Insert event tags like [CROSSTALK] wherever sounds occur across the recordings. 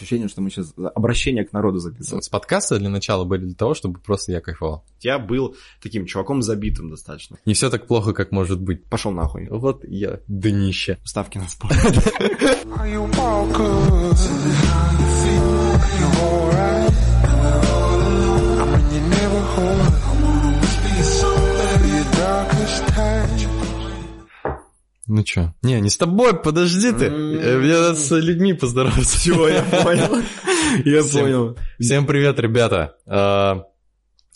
Ощущение, что мы сейчас обращение к народу записываем. С подкаста для начала были для того, чтобы просто я кайфовал. Я был таким чуваком забитым достаточно. Не все так плохо, как может быть. Пошел нахуй. Вот я днище. Ставки на спорт. [LAUGHS] Ну чё? Не, не с тобой, подожди ты. Э, Мне надо с людьми поздороваться. Все, я понял. Я понял. Всем привет, ребята.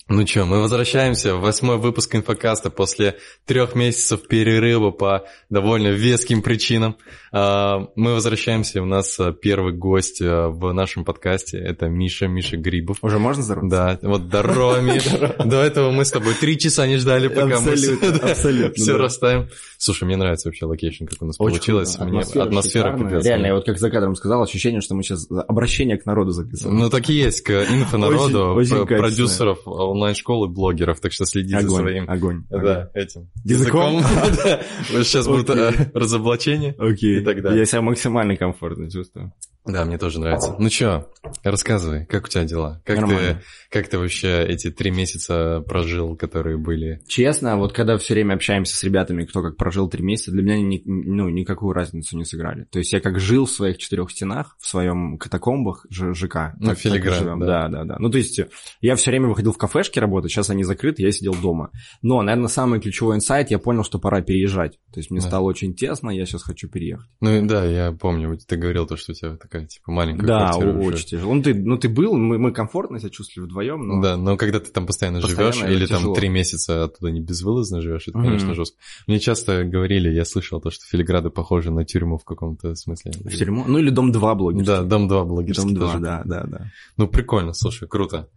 Ну чё, мы возвращаемся в восьмой выпуск инфокаста после трех месяцев перерыва по довольно веским причинам. А, Мы возвращаемся, у нас а, первый гость а, в нашем подкасте, это Миша, Миша Грибов. Уже можно здороваться? Да, вот здорово, [LAUGHS] Миша. До этого мы с тобой три часа не ждали, пока мы Абсолютно, [LAUGHS] все расставим. Слушай, мне нравится вообще location, как у нас получилось. атмосфера капец. Реально, я вот как за кадром сказал, ощущение, что мы сейчас обращение к народу записываем. Ну, так и есть, к инфонароду, продюсеров онлайн-школы, блогеров, так что следите за огонь, своим... огонь. Да, этим. Языком? [LAUGHS] Сейчас будут э, разоблачения. Окей. И так далее. Я себя максимально комфортно чувствую. Да, мне тоже нравится. Ну чё, рассказывай, как у тебя дела? Как ты. Как ты вообще эти три месяца прожил, которые были? Честно, вот когда все время общаемся с ребятами, кто как прожил три месяца, для меня ни- ну, никакую разницу не сыграли. То есть я как жил в своих четырех стенах, в своем катакомбах ЖК. Ну, так- так филигран, живем. да. да, да, да. Ну, то есть я все время выходил в кафешки работать, сейчас они закрыты, я сидел дома. Но, наверное, самый ключевой инсайт, я понял, что пора переезжать. То есть мне Да. стало очень тесно, я сейчас хочу переехать. Ну да, я помню, ты говорил то, что у тебя такая, типа, маленькая Да, квартира уже. очень тяжело. Ну ты, ну, ты был, мы, мы комфортно себя чувствовали вдвоем, но... Да, но когда ты там постоянно, Постоянно живешь, или там тяжело. три месяца оттуда не безвылазно живешь, это, Мгм. конечно, жестко. Мне часто говорили, я слышал то, что Филиграды похожи на тюрьму в каком-то смысле. В тюрьму. Ну или дом 2 блогерский. Да, дом 2 блогерский Дом 2, тоже. да, да, да. Ну, прикольно, слушай, круто.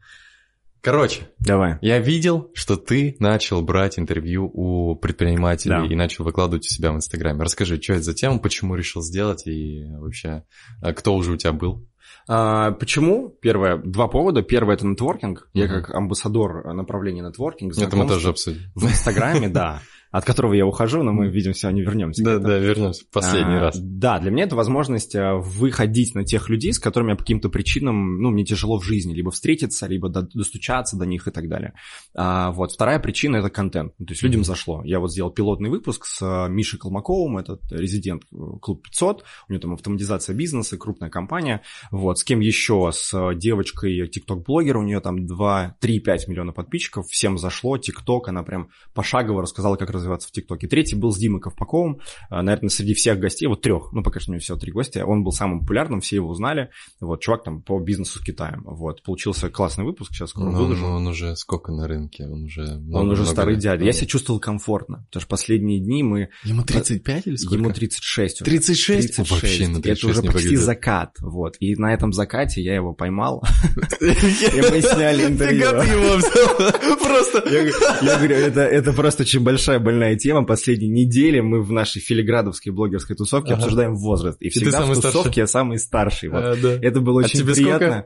Короче, Давай. я видел, что ты начал брать интервью у предпринимателей Да. и начал выкладывать у себя в Инстаграме. Расскажи, что это за тема, почему решил сделать и вообще, а кто уже у тебя был? А, почему? Первое, два повода. Первое это нетворкинг. Я как амбассадор направления нетворкинг. Это мы тоже обсудим. В Инстаграме, да. [LAUGHS] От которого я ухожу, но мы, видим, сегодня вернемся. к Да, да, вернемся в последний А, раз. Да, для меня это возможность а, выходить на тех людей, с которыми я по каким-то причинам, ну, мне тяжело в жизни, либо встретиться, либо до- достучаться до них и так далее. А, вот, вторая причина — это контент. Ну, То есть людям Мгм. зашло. Я вот сделал пилотный выпуск с а, Мишей Колмаковым, этот резидент э, Клуб 500, у него там автоматизация бизнеса, крупная компания. Вот, с кем еще? С девочкой, тикток-блогер, у нее там 2-3-5 миллиона подписчиков, всем зашло, тикток, она прям пошагово рассказала, как развиваться в тиктоке. Третий был с Димой Ковпаковым, а, наверное, среди всех гостей, вот трех, ну, пока что у меня всего три гостя, он был самым популярным, все его узнали, вот, чувак там по бизнесу с Китаем, вот, получился классный выпуск, сейчас скоро Ну, выложу. ну, он уже сколько на рынке? Он уже... Он много- уже много старый лет. дядя. Я себя чувствовал комфортно, потому что последние дни мы... Ему 35 или сколько? Ему 36 уже. 36? 36. Вообще на 36 Это уже почти выглядит. закат, вот. И на этом закате я его поймал, [LAUGHS] и мы сняли интервью. Просто... Я, говорю, это, это просто очень большая больная тема. Последние недели мы в нашей филиградовской блогерской тусовке Ага. обсуждаем возраст. И ты всегда в старший? тусовке я самый старший. Вот. А, да. Это было А очень приятно.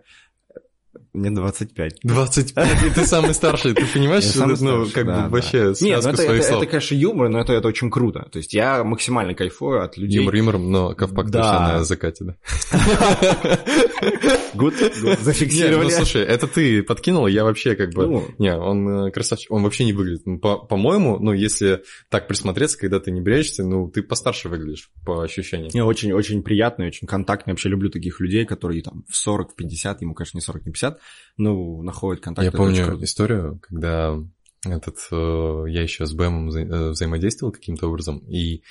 Мне 25. 25, и ты самый старший, ты понимаешь, что ну, старший, как да, бы да. вообще Нет, ну это, это, это, конечно, юмор, но это, это очень круто. То есть я максимально кайфую от людей. Юмор юмором, но ковпак Да. точно на закате, да. [LAUGHS] Good, good. Нет, зафиксировали. ну слушай, это ты подкинул, я вообще как бы... Ну. Не, он э, красавчик, он вообще не выглядит. Ну, По- По-моему, ну, если так присмотреться, когда ты не бреешься, ну, ты постарше выглядишь, по ощущениям. Не, очень, очень приятный, очень контактный. Вообще люблю таких людей, которые там в 40, в 50, ему, конечно, не 40, не 50, ну, находят контакт. Я помню историю, когда этот, э, я еще с Бэмом э, взаимодействовал каким-то образом, и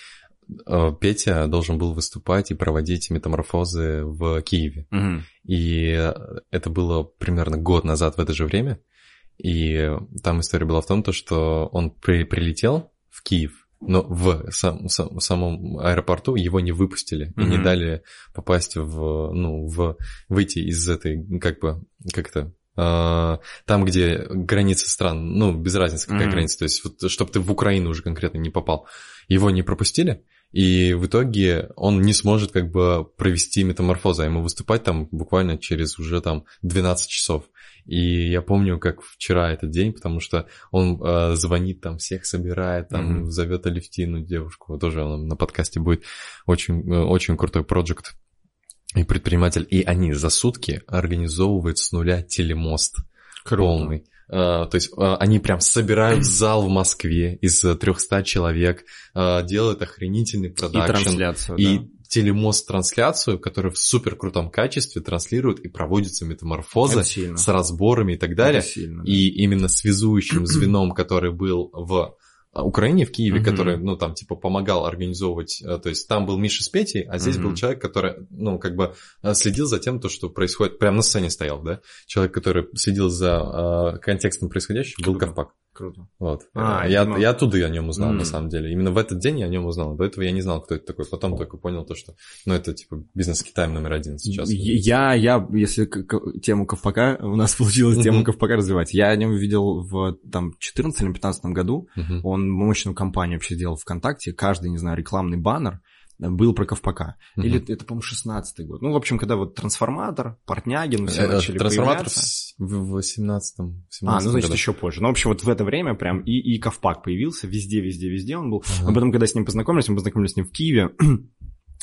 Петя должен был выступать и проводить метаморфозы в Киеве. Мгм. И э, это было примерно год назад в это же время. И там история была в том, то, что он при- прилетел в Киев, но в сам- сам- самом аэропорту его не выпустили и не дали попасть в, ну, в, выйти из этой, как бы, как это, а, там, где граница стран, ну, без разницы, какая Мгм. граница, то есть, вот, чтобы ты в Украину уже конкретно не попал, его не пропустили, и в итоге он не сможет как бы провести метаморфозу, а ему выступать там буквально через уже там 12 часов. И я помню, как вчера этот день, потому что он э, звонит там, всех собирает, там Мгм. зовет Алевтину, девушку, тоже она на подкасте будет очень, э, очень крутой проект. И предприниматель, и они за сутки организовывают с нуля телемост Круто. полный. А, то есть а, они прям собирают [CLEARS THROAT] зал в Москве из 300 человек, а, делают охренительный И продакшн. трансляцию, И да. телемост-трансляцию, которая в супер крутом качестве транслирует и проводится метаморфоза с разборами и так далее. Это сильно, да. И именно связующим [CLEARS THROAT] звеном, который был в Украине, в Киеве, Мгм. который, ну, там, типа, помогал организовывать, э, то есть там был Миша с Петей, а здесь был Мгм. человек, который, ну, как бы э, следил за тем, то, что происходит, прямо на сцене стоял, да? Человек, который следил за э, контекстом происходящего, был. Ковпак. Круто. Вот. А, я, ну. я оттуда о нем узнал, на М. самом деле. Именно в этот день я о нем узнал. До этого я не знал, кто это такой. Потом только понял то, что, ну, это, типа, бизнес-китайм номер один сейчас. Я, я, если тему Ковпака, у нас [LAUGHS] получилось тему. Ковпака развивать, я о нем видел в там 14 или 15 году, он мощную кампанию вообще сделал ВКонтакте, каждый, не знаю, рекламный баннер был про Ковпака. Мгм. Или это, по-моему, 16 год. Ну, в общем, когда вот Трансформатор, Портнягин, все Э, начали Трансформатор появляться. в в 18-м. А, ну, значит, еще позже. Ну, в общем, вот в это время прям и, и Ковпак появился, везде, везде, везде он был. Ага. Мы потом, когда с ним познакомились, мы познакомились с ним в Киеве.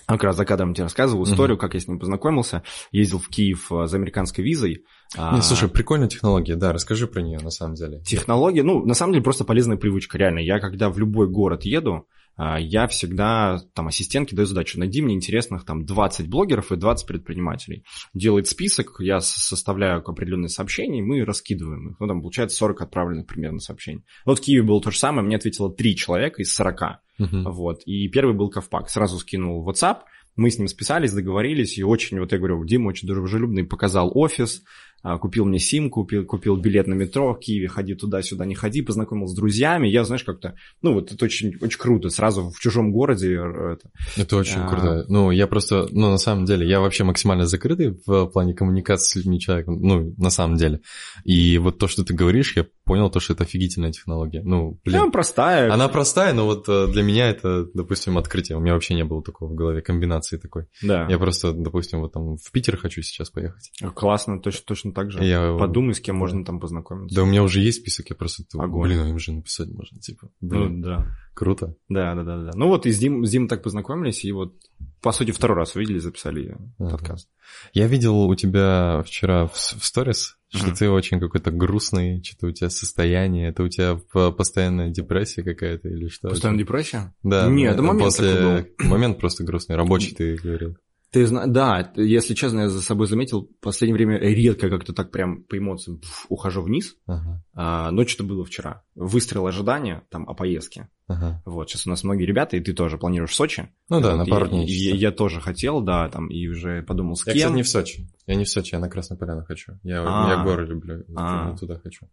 А [CLEARS THROAT] Как раз за кадром тебе рассказывал историю, как я с ним познакомился. Ездил в Киев э, за американской визой. А, Не, слушай, прикольная технология, да, расскажи про нее на самом деле. Технология, ну, на самом деле, просто полезная привычка, реально. Я, когда в любой город еду, а, я всегда, там, ассистентке даю задачу, найди мне интересных, там, 20 блогеров и 20 предпринимателей. Делает список, я составляю определенные сообщения, и мы раскидываем их. Ну, там, получается 40 отправленных примерно сообщений. Вот в Киеве было то же самое, мне ответило 3 человека из 40. Мгм. Вот. И первый был Ковпак. Сразу скинул WhatsApp. Мы с ним списались, договорились, и очень, вот я говорю, Дима очень дружелюбный, показал офис, а, купил мне симку, купил, купил билет на метро в Киеве, ходи туда-сюда, не ходи, познакомился с друзьями. Я, знаешь, как-то, ну, вот это очень, очень круто, сразу в чужом городе э, это. Это очень А. круто. Ну, я просто, ну, на самом деле, я вообще максимально закрытый в плане коммуникации с людьми человеком, ну, на самом деле. И вот то, что ты говоришь, я понял то, что это офигительная технология. Ну, блин. Она простая. Она простая, но вот э, для меня это, допустим, открытие. У меня вообще не было такого в голове, комбинации такой. Да. Я просто, допустим, вот там в Питер хочу сейчас поехать. Классно, точно, точно так же. Я- Подумай, с кем можно там познакомиться. Да у меня уже есть список, я просто... Огонь. Блин, им же написать можно, типа. Ну, Блин, да. круто. Да, да, да, да. Ну вот и с Дим, с Димой так познакомились, и вот, по сути, второй раз увидели, записали Ага. подкаст. Я видел у тебя вчера в, в сторис, что Мгм. ты очень какой-то грустный, что-то у тебя состояние, это у тебя постоянная депрессия какая-то или что? Постоянно депрессия? Да. Нет, да, это момент после... такой Момент просто грустный, рабочий ты говорил. Ты зна... Да, если честно, я за собой заметил, в последнее время редко как-то так прям по эмоциям пф, ухожу вниз, Ага, а, но что-то было вчера. Выстрел ожидания там о поездке. ага. Вот, сейчас у нас многие ребята, и ты тоже планируешь в Сочи. Ну да, Вот, на пару дней. и чисто. я, тоже хотел, да, там, и уже подумал, с Я, кем. кстати, не в Сочи. Я не в Сочи, я на Красной Поляне хочу. Я, А. я горы люблю, А. туда хочу.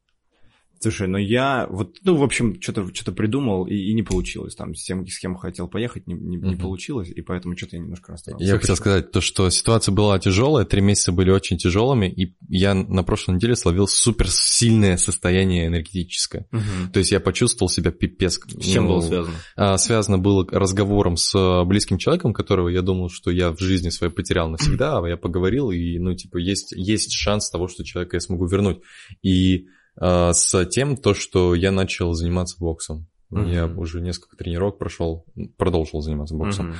Слушай, ну я вот, ну, в общем, что-то что придумал, и, и не получилось. Там с тем, с кем хотел поехать, не, не, не Мгм. получилось, и поэтому что-то я немножко расстроился. Я хотел сказать то, что ситуация была тяжелая, три месяца были очень тяжелыми, и я на прошлой неделе словил супер сильное состояние энергетическое. Мгм. То есть я почувствовал себя пипец. С чем ну, было связано? а, связано было разговором с а, близким человеком, которого я думал, что я в жизни своей потерял навсегда, а я поговорил, и, ну, типа, есть, есть шанс того, что человека я смогу вернуть. И с тем, то, что я начал заниматься боксом. Мгм. Я уже несколько тренировок прошел, продолжил заниматься боксом. Мгм.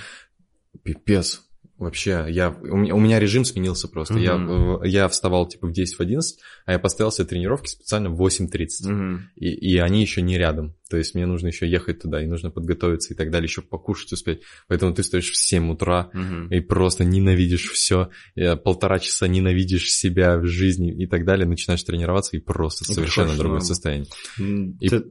Пипец. Вообще, я, у, меня, у меня режим сменился просто. Я, Мгм. э, я вставал типа в 10 в 11, а я поставил себе тренировки специально в 8.30. Мгм. И, и они еще не рядом. То есть мне нужно еще ехать туда, и нужно подготовиться и так далее, еще покушать успеть. Поэтому ты стоишь в 7 утра Мгм. и просто ненавидишь все. Полтора часа ненавидишь себя в жизни и так далее. Начинаешь тренироваться и просто И совершенно приходишь другое на- состояние. М, И- ты-.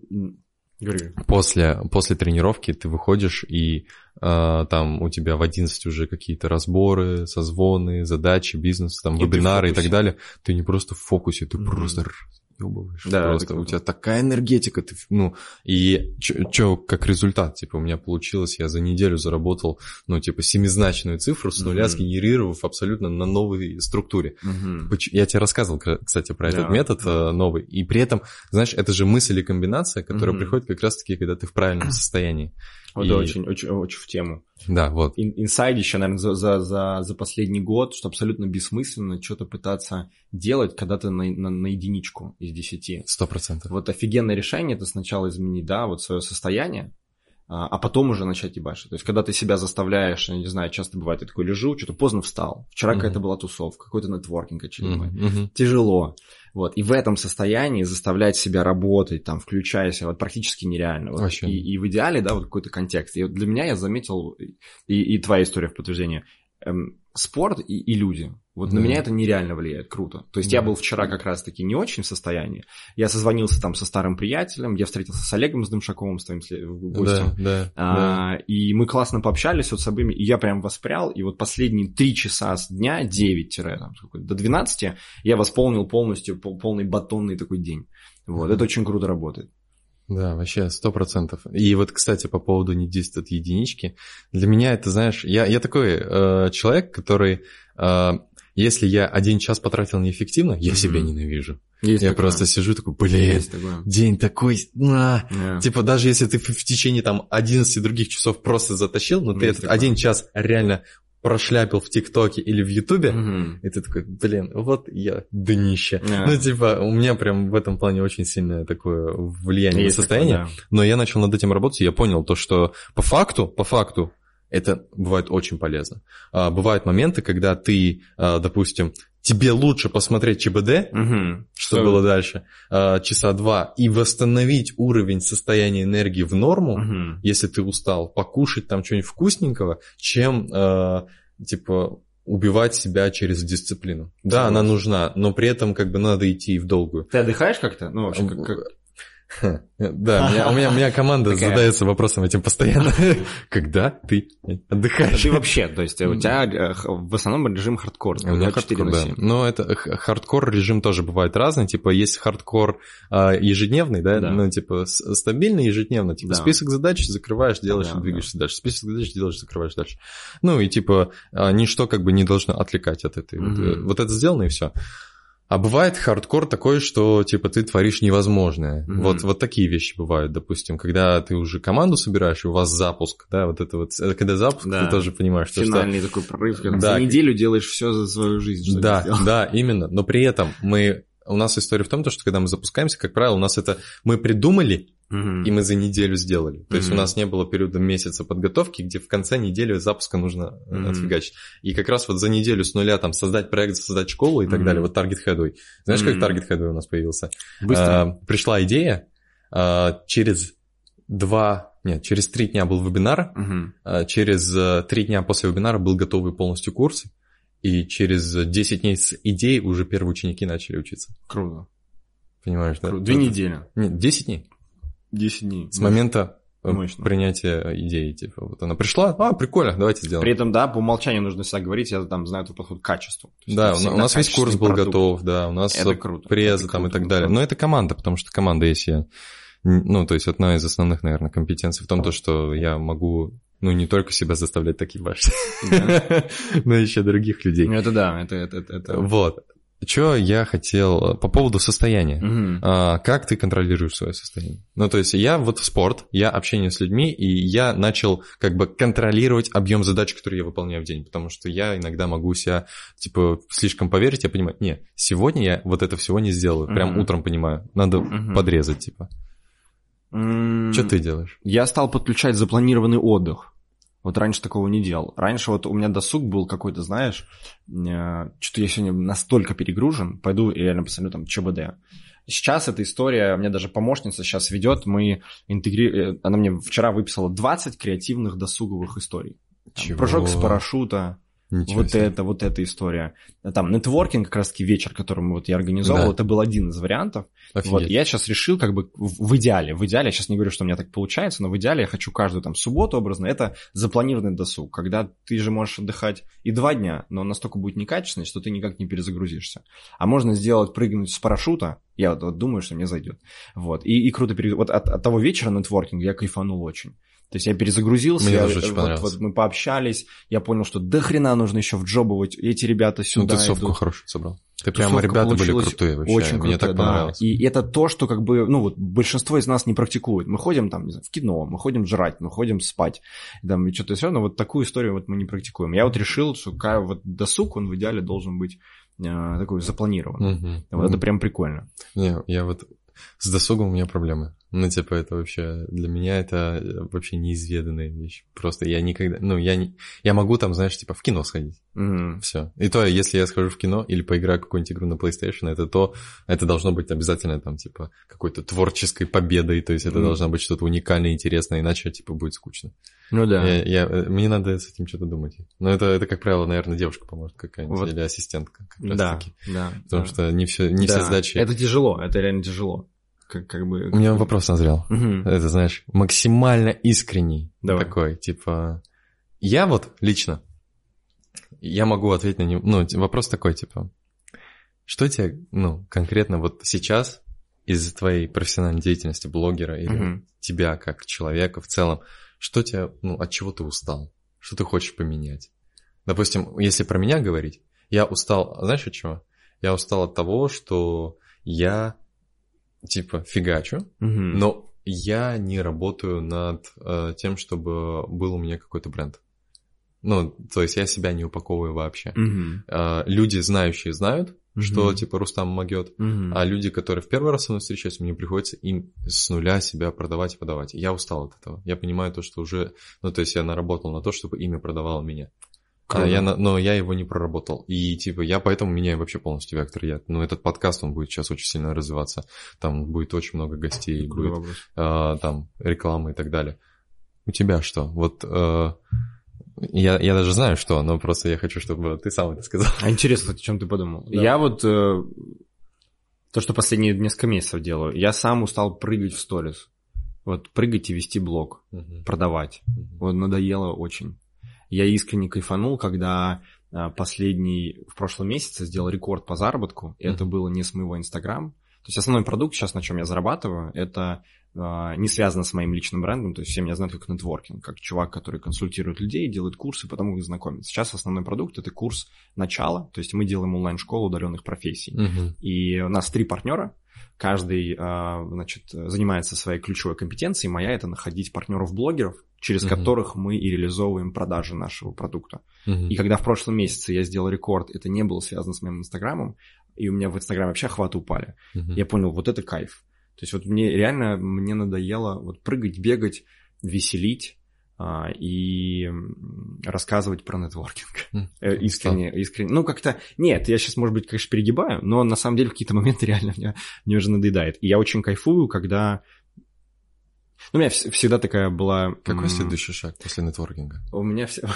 После, после тренировки ты выходишь, и там у тебя в 11 уже какие-то разборы, созвоны, задачи, бизнес, там И вебинары и так далее. Ты не просто в фокусе, ты Мгм. просто разъебываешь. Да, просто у тебя такая энергетика, ты, ну, и что как результат, типа, у меня получилось, я за неделю заработал, ну, типа, семизначную цифру с нуля, Мгм. сгенерировав абсолютно на новой структуре. Поч- Я тебе рассказывал, кстати, про Да. этот метод э, новый. И при этом, знаешь, это же мысль и комбинация, которая Мгм. приходит как раз-таки, когда ты в правильном [CLEARS THROAT] состоянии. Вот И- Это очень, очень, очень в тему. Да, вот. Ин- Инсайд еще, наверное, за, за, за, за последний год, что абсолютно бессмысленно что-то пытаться делать, когда ты на, на, на единичку из десяти. Сто процентов. Вот офигенное решение это сначала изменить, да, вот свое состояние, а, а потом уже начать ебашить. То есть, когда ты себя заставляешь, я не знаю, часто бывает, я такой лежу, что-то поздно встал, вчера mm-hmm. какая-то была тусовка, какой-то нетворкинг очередной, mm-hmm. тяжело. Вот, и в этом состоянии заставлять себя работать, там, включая себя, вот практически нереально. Вот. И, и в идеале, да, вот какой-то контекст. И вот для меня я заметил, и, и твоя история в подтверждение, эм, спорт и, и люди. Вот да. на меня это нереально влияет, круто. То есть да. я был вчера как раз-таки не очень в состоянии. Я созвонился там со старым приятелем, я встретился с Олегом с Дымшаковым, с твоим гостем. Да, да, а, да. И мы классно пообщались вот с обоими, и я прям воспрял, и вот последние три часа с дня, 9 там, до 12, я восполнил полностью полный батонный такой день. Вот, mm это очень круто работает. Да, вообще, сто процентов. И вот, кстати, по поводу не действует единички, для меня это, знаешь, я, я такой э, человек, который, э, если я один час потратил неэффективно, я mm-hmm. себя ненавижу. Есть я такое. просто сижу такой, блин, день такой, на. Yeah. Типа даже если ты в, в течение там 11 других часов просто затащил, но Есть ты этот такое. один час реально прошляпил в ТикТоке или в Ютубе, mm-hmm. и ты такой, блин, вот я днище. Yeah. Ну, типа, у меня прям в этом плане очень сильное такое влияние Есть на состояние. Такое, да. Но я начал над этим работать, и я понял то, что по факту, по факту, это бывает очень полезно. А, бывают моменты, когда ты, а, допустим, тебе лучше посмотреть ЧБД, угу. что Все. было дальше, а, часа два, и восстановить уровень состояния энергии в норму, угу. если ты устал, покушать там что-нибудь вкусненького, чем, а, типа, убивать себя через дисциплину. Да, она нужна, но при этом как бы надо идти в долгую. Ты отдыхаешь как-то? Ну, вообще, как, как... [LAUGHS] Да, меня, у, меня, у меня команда Такая... задается вопросом этим постоянно. [LAUGHS] Когда ты отдыхаешь? Ты вообще, то есть у тебя э, в основном режим хардкор. У меня хардкор, да. Но это хардкор режим тоже бывает разный. Типа есть хардкор а, ежедневный, да, ну типа стабильный ежедневно. Типа список задач закрываешь, делаешь и двигаешься дальше. Список задач делаешь, закрываешь дальше. Ну и типа а, ничто как бы не должно отвлекать от этой. Вот это сделано и все. А бывает хардкор такой, что типа ты творишь невозможное. Mm-hmm. Вот, вот такие вещи бывают, допустим, когда ты уже команду собираешь, и у вас запуск, да, вот это вот, это когда запуск, да. ты тоже понимаешь, что... Финальный что... такой прорыв, когда да. за неделю делаешь все за свою жизнь. Да, да, именно. Но при этом мы у нас история в том, что когда мы запускаемся, как правило, у нас это мы придумали и мы за неделю сделали. То есть у нас не было периода месяца подготовки, где в конце недели запуска нужно mm отфигачить. И как раз вот за неделю с нуля там создать проект, создать школу и так далее, вот Target Headway. Знаешь, как Target Headway у нас появился? Быстро. А, пришла идея, а, через два, нет, через три дня был вебинар, а, через э, три дня после вебинара был готовый полностью курс, и через 10 дней с идеей уже первые ученики начали учиться. Круто. Понимаешь, да? Две недели. Нет, 10 дней. 10 дней. С момента э, Мощно. принятия идеи, типа, вот она пришла, а, прикольно, давайте сделаем. При этом, да, по умолчанию нужно всегда говорить, я там знаю твой подход к качеству. Да, у нас весь курс был продукт. готов, да, у нас это круто, презы это там круто, и так далее. Но это команда, потому что команда есть я. Ну, то есть одна из основных, наверное, компетенций в том, то, что я могу ну, не только себя заставлять такие башни, [LAUGHS] но еще других людей. Это да, это... это, это... Вот. Что я хотел э, по поводу состояния. Угу. А, как ты контролируешь свое состояние? Ну, то есть я вот в спорт, я общение с людьми, и я начал как бы контролировать объем задач, которые я выполняю в день, потому что я иногда могу себя, типа, слишком поверить, я понимаю, не, сегодня я вот это всего не сделаю, угу. прям утром понимаю, надо угу. подрезать, типа. Что ты делаешь? Я стал подключать запланированный отдых. Вот раньше такого не делал. Раньше вот у меня досуг был какой-то, знаешь, э, что-то я сегодня настолько перегружен, пойду и реально посмотрю там ЧБД. Сейчас эта история, мне даже помощница сейчас ведет, мы интегрируем, э, она мне вчера выписала 20 креативных досуговых историй. Там, прыжок с парашюта, Ничего вот себе. это, вот эта история. Там нетворкинг, как раз таки вечер, который вот я организовал, да. это был один из вариантов. Вот я сейчас решил как бы в идеале, в идеале, я сейчас не говорю, что у меня так получается, но в идеале я хочу каждую там субботу образно, это запланированный досуг, когда ты же можешь отдыхать и два дня, но он настолько будет некачественный, что ты никак не перезагрузишься. А можно сделать, прыгнуть с парашюта, я вот, вот думаю, что мне зайдет. Вот, и, и круто, перед... вот от, от того вечера нетворкинга я кайфанул очень. То есть я перезагрузился, Мне я, тоже очень вот, вот мы пообщались, я понял, что до хрена нужно еще в джобовать, эти ребята сюда Ну, тусовку идут. хорошую собрал. Ты прямо ребята были крутые вообще, очень мне так понравилось. Да. И это то, что как бы, ну вот большинство из нас не практикует. Мы ходим там, не знаю, в кино, мы ходим жрать, мы ходим спать, там, и что-то все равно вот такую историю вот мы не практикуем. Я вот решил, что вот досуг, он в идеале должен быть э, такой запланирован. Угу. Вот угу. это прям прикольно. Не, я вот с досугом у меня проблемы. Ну, типа, это вообще, для меня это вообще неизведанная вещь. Просто я никогда, ну, я, не, я могу там, знаешь, типа в кино сходить. Мгм. Все. И то, если я схожу в кино или поиграю какую-нибудь игру на PlayStation, это то, это должно быть обязательно там, типа, какой-то творческой победой, то есть это Мгм. должно быть что-то уникальное, интересное, иначе, типа, будет скучно. Ну да. Я, я- э, мне надо с этим что-то думать. Но это, это, как правило, наверное, девушка поможет какая-нибудь Вот. или ассистентка. Как раз Да, таки. да. Потому да. что не все, не Да. все задачи... Это тяжело, это реально тяжело. Как, как бы... У меня вопрос назрел. Мгм. Это, знаешь, максимально искренний Давай. такой, типа... Я вот лично, я могу ответить на него, ну, вопрос такой, типа, что тебе, ну, конкретно вот сейчас из твоей профессиональной деятельности блогера или Мгм. тебя как человека в целом, что тебя, ну, от чего ты устал? Что ты хочешь поменять? Допустим, если про меня говорить, я устал, знаешь от чего? Я устал от того, что я, типа, фигачу, Мгм. но я не работаю над э, тем, чтобы был у меня какой-то бренд. Ну, то есть я себя не упаковываю вообще. Мгм. Э, люди, знающие, знают, что Мгм. типа Рустам могет, Мгм. а люди, которые в первый раз со мной встречаются, мне приходится им с нуля себя продавать и подавать. Я устал от этого. Я понимаю то, что уже... Ну, то есть я наработал на то, чтобы имя продавало меня. А Круто. я, но я его не проработал. И типа я поэтому меняю вообще полностью вектор. Я, ну, этот подкаст, он будет сейчас очень сильно развиваться. Там будет очень много гостей, Крутой будет вопрос. э, там рекламы и так далее. У тебя что? Вот э, я, я даже знаю, что, но просто я хочу, чтобы ты сам это сказал. А интересно, о чем ты подумал? Да. Я вот э, то, что последние несколько месяцев делаю, я сам устал прыгать в сторис. Вот прыгать и вести блог, продавать. Вот надоело очень. Я искренне кайфанул, когда а, последний в прошлом месяце сделал рекорд по заработку. И это было не с моего Инстаграм. То есть основной продукт сейчас, на чем я зарабатываю, это а, не связано с моим личным брендом. То есть все меня знают как нетворкинг, как чувак, который консультирует людей, делает курсы, потом их знакомит. Сейчас основной продукт это курс начала. То есть мы делаем онлайн-школу удаленных профессий. Мгм. И у нас три партнера. Каждый, а, значит, занимается своей ключевой компетенцией. Моя это находить партнеров-блогеров, через Мгм. которых мы и реализовываем продажи нашего продукта. Мгм. И когда в прошлом месяце я сделал рекорд, это не было связано с моим инстаграмом, и у меня в инстаграме вообще охваты упали. Мгм. Я понял, вот это кайф. То есть вот мне реально, мне надоело вот прыгать, бегать, веселить а, и рассказывать про нетворкинг. Э, Искренне, искренне. Ну, как-то... Нет, я сейчас, может быть, конечно, перегибаю, но на самом деле в какие-то моменты [LAUGHS] реально мне, мне уже надоедает. И я очень кайфую, когда... Ну, у меня вс- всегда такая была... Какой следующий шаг после нетворкинга? У меня все...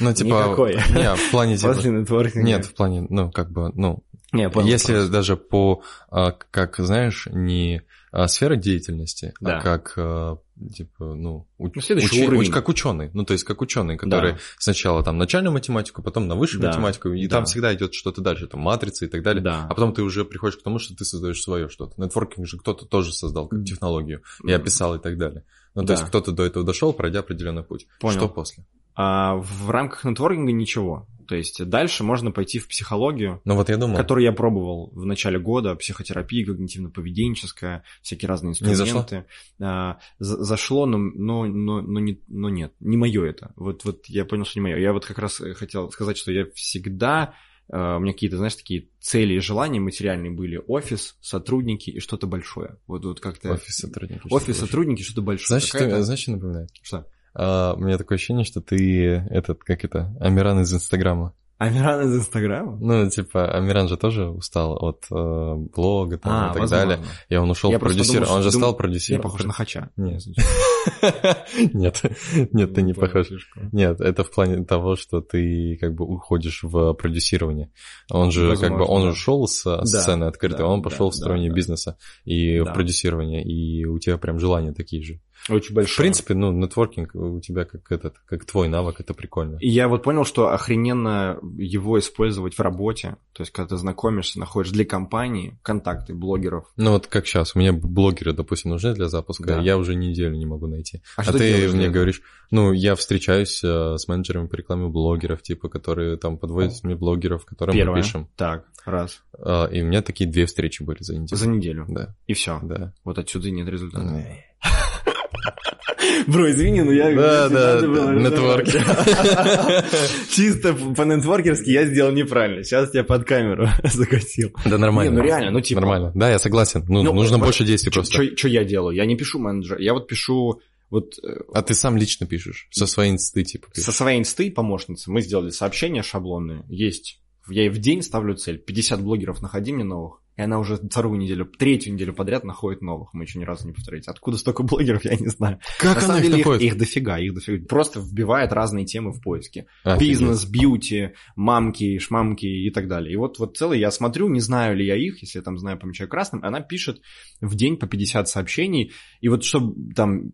Ну, [LAUGHS] типа... Никакой. Не, в плане типа... После нетворкинга... Нет, в плане, ну, как бы, ну, Не, понял если вопрос. даже по, а, как, знаешь, не а, сфера деятельности, Да. а как, а, типа, ну, уч- Ну, следующий учи- уровень. уч- как ученый, ну, то есть как ученый, который Да. сначала там начальную математику, потом на высшую Да. математику, и Да. там всегда идет что-то дальше, там матрицы и так далее. Да. А потом ты уже приходишь к тому, что ты создаешь свое что-то. Нетворкинг же кто-то тоже создал как технологию и описал и так далее. Ну, то Да. есть кто-то до этого дошел, пройдя определенный путь. Понял. Что после? А в рамках нетворкинга ничего. То есть дальше можно пойти в психологию, Ну, вот я думал, которую я пробовал в начале года, психотерапия когнитивно-поведенческая, всякие разные Не инструменты. А, за- зашло, но, но, но, но, не, но нет, не мое это. Вот, вот я понял, что не мое. Я вот как раз хотел сказать, что я всегда а, у меня какие-то, знаешь, такие цели и желания материальные были. Офис, сотрудники и что-то большое. Вот, вот как-то... офис сотрудники. Офис, сотрудники, что-то большое. Знаешь, что, знаешь, что напоминает? Что? А, у меня такое ощущение, что ты этот, как это, Амиран из Инстаграма. Амиран из Инстаграма? Ну, типа, Амиран же тоже устал от э, блога там, А, и так возможно. далее. И он ушел Я думал, Он же что- стал Я продюсером. похож на Хача. Нет. [LAUGHS] Нет, нет, ты не похож. Нет, это в плане того, что ты как бы уходишь в продюсирование. Он же как бы, он ушел со сцены открытой, он пошел в да. бизнеса и в продюсирование, и у тебя прям желания такие же. Очень В большое. принципе, ну, нетворкинг у тебя как этот, как твой навык, это прикольно. И я вот понял, что охрененно его использовать в работе. То есть, когда ты знакомишься, находишь для компании контакты блогеров. Ну вот как сейчас, у меня блогеры, допустим, нужны для запуска, Да. я уже неделю не могу найти. А А, что ты для мне этого? говоришь, ну, я встречаюсь э, с менеджерами по рекламе блогеров, типа, которые там подводят мне блогеров, которым Первое. мы пишем. Так, раз. А, и у меня такие две встречи были за неделю. За неделю. Да, И все. да. Вот отсюда и нет результата. Бро, извини, но я... Да, да, нетворки. [LAUGHS] Чисто по-нетворкерски я сделал неправильно. Сейчас я под камеру [LAUGHS] закатил. Да нормально. Не, ну реально, ну типа... Нормально. Да, я согласен. Ну, Ну, нужно больше действий просто. Что я делаю? Я не пишу менеджер, я вот пишу вот э, А ты сам лично пишешь? Со своей инсты, типа, пишешь? со своей инсты помощницы мы сделали сообщения шаблонные. Есть. Я ей в день ставлю цель. 50 блогеров находи мне новых. И она уже вторую неделю, третью неделю подряд находит новых. Мы еще ни разу не повторяете. Откуда столько блогеров, я не знаю. Как На она их деле их, их дофига, их дофига. Просто вбивает разные темы в поиске. Офигеть. Бизнес, бьюти, мамки, шмамки и так далее. И вот, вот целый я смотрю, не знаю ли я их, если я там знаю, помечаю красным, она пишет в день по 50 сообщений. И вот чтобы там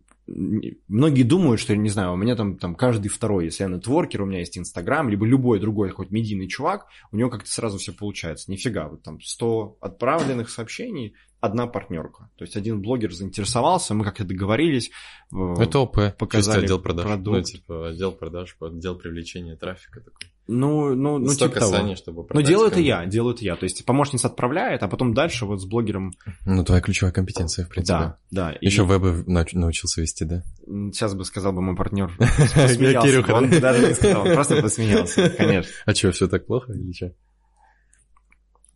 многие думают, что, не знаю, у меня там, там каждый второй, если я нетворкер, у меня есть Инстаграм, либо любой другой хоть медийный чувак, у него как-то сразу все получается. Нифига, вот там 100 отправленных сообщений, одна партнерка. То есть один блогер заинтересовался, мы как-то договорились. э, Это ОП, показали чисто отдел продаж. продукт. Ну, типа, отдел продаж, отдел привлечения трафика такой. Ну, ну, ну, типа того. касаний, чтобы Но продать делаю это я, делаю это я. То есть помощница отправляет, а потом дальше вот с блогером... Ну, твоя ключевая компетенция, в принципе. Да, да. И Еще вебы нау- научился вести, да? Сейчас бы сказал бы мой партнер, [LAUGHS] посмеялся. Кирюха, Он да? даже не сказал, просто посмеялся, конечно. А что, все так плохо или что?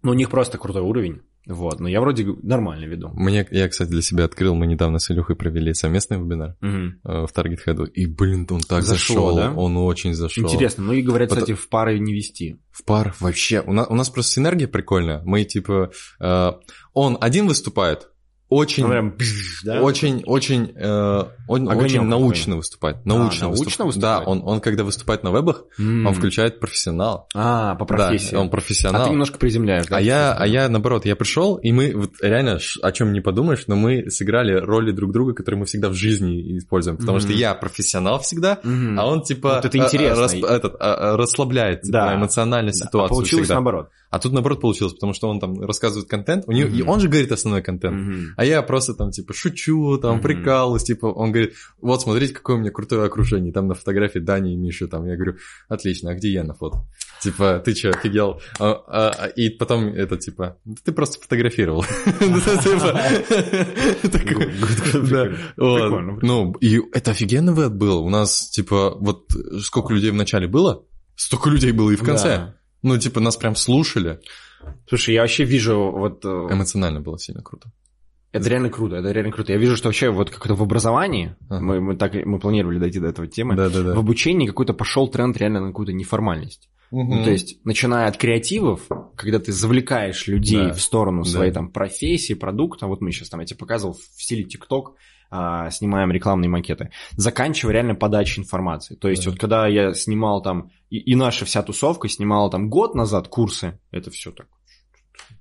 Ну, у них просто крутой уровень. Вот, но я вроде нормально веду. Мне, я, кстати, для себя открыл, мы недавно с Илюхой провели совместный вебинар э, в Target Head, и, блин, он так Зашло, зашел, да? он очень зашел. Интересно, ну и говорят, Потом- кстати, в пары не вести. В пар вообще. У нас, у нас просто синергия прикольная. Мы типа... э, он один выступает, очень... Прям, да? Очень, очень, э, он Огонёк очень научно выступает. Научно, научно выступ- выступает? Да, он, он когда выступает на вебах, М. он включает профессионал. А, по профессии. Да, он А профессионал. ты немножко приземляешь, да? А я, а я, наоборот, я пришел, и мы, вот реально, о чем не подумаешь, но мы сыграли роли друг друга, которые мы всегда в жизни используем. Потому что Мгм. я профессионал всегда, Мгм. а он типа Вот это а, а, интересно. расп- этот, а, а, расслабляет типа, Да. эмоционально Да, ситуацию А получилось всегда. наоборот. А тут наоборот получилось, потому что он там рассказывает контент, у него, и Мгм. он же говорит основной контент. Мгм. А я просто там, типа, шучу, там, Мгм. прикалываюсь, типа, он говорит, вот, смотрите, какое у меня крутое окружение, там на фотографии Дани и Миши, там, я говорю, отлично, а где я на фото? Типа, ты что, офигел? А, а, а, И потом это, типа, «Да ты просто фотографировал. Ну, и это офигенный веб был. У нас, типа, вот сколько людей в начале было, столько людей было и в конце. Да. Ну, типа, нас прям слушали. Слушай, я вообще вижу вот... э, Эмоционально было сильно круто. Это реально круто, это реально круто. Я вижу, что вообще вот как-то в образовании, Ага. мы, мы так мы планировали дойти до этого темы, в Да-да-да. обучении какой-то пошел тренд реально на какую-то неформальность. Ну, то есть, начиная от креативов, когда ты завлекаешь людей Да. в сторону Да. своей там профессии, продукта, вот мы сейчас там, я тебе показывал в стиле ТикТок, а, снимаем рекламные макеты, заканчивая реально подачей информации. То есть, Да. вот когда я снимал там, и, и наша вся тусовка снимала там год назад курсы, это все так,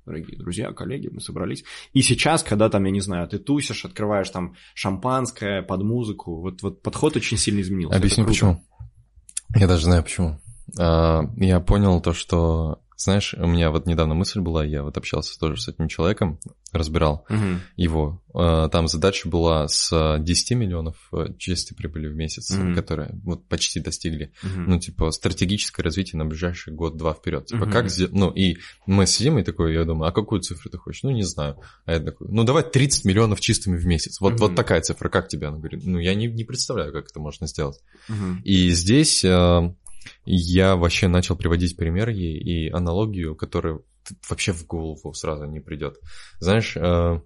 дорогие друзья, коллеги, мы собрались. И сейчас, когда там, я не знаю, ты тусишь, открываешь там шампанское под музыку, вот, вот подход очень сильно изменился. Объясню почему. Я даже знаю почему. А, Я понял то, что, знаешь, у меня вот недавно мысль была, я вот общался тоже с этим человеком, разбирал Мгм. его. А, Там задача была с 10 миллионов э, чистой прибыли в месяц, Мгм. которые вот почти достигли. Мгм. Ну, типа, стратегическое развитие на ближайший год-два вперед. Типа, Мгм. как сделать... Ну, и мы сидим и такой, я думаю, а какую цифру ты хочешь? Ну, не знаю. А я такой, ну, давай 30 миллионов чистыми в месяц. Вот, вот Мгм. такая цифра, как тебе? Она говорит, ну, я не, не представляю, как это можно сделать. Мгм. И здесь э, я вообще начал приводить примеры и аналогию, которая вообще в голову сразу не придет. Знаешь, э,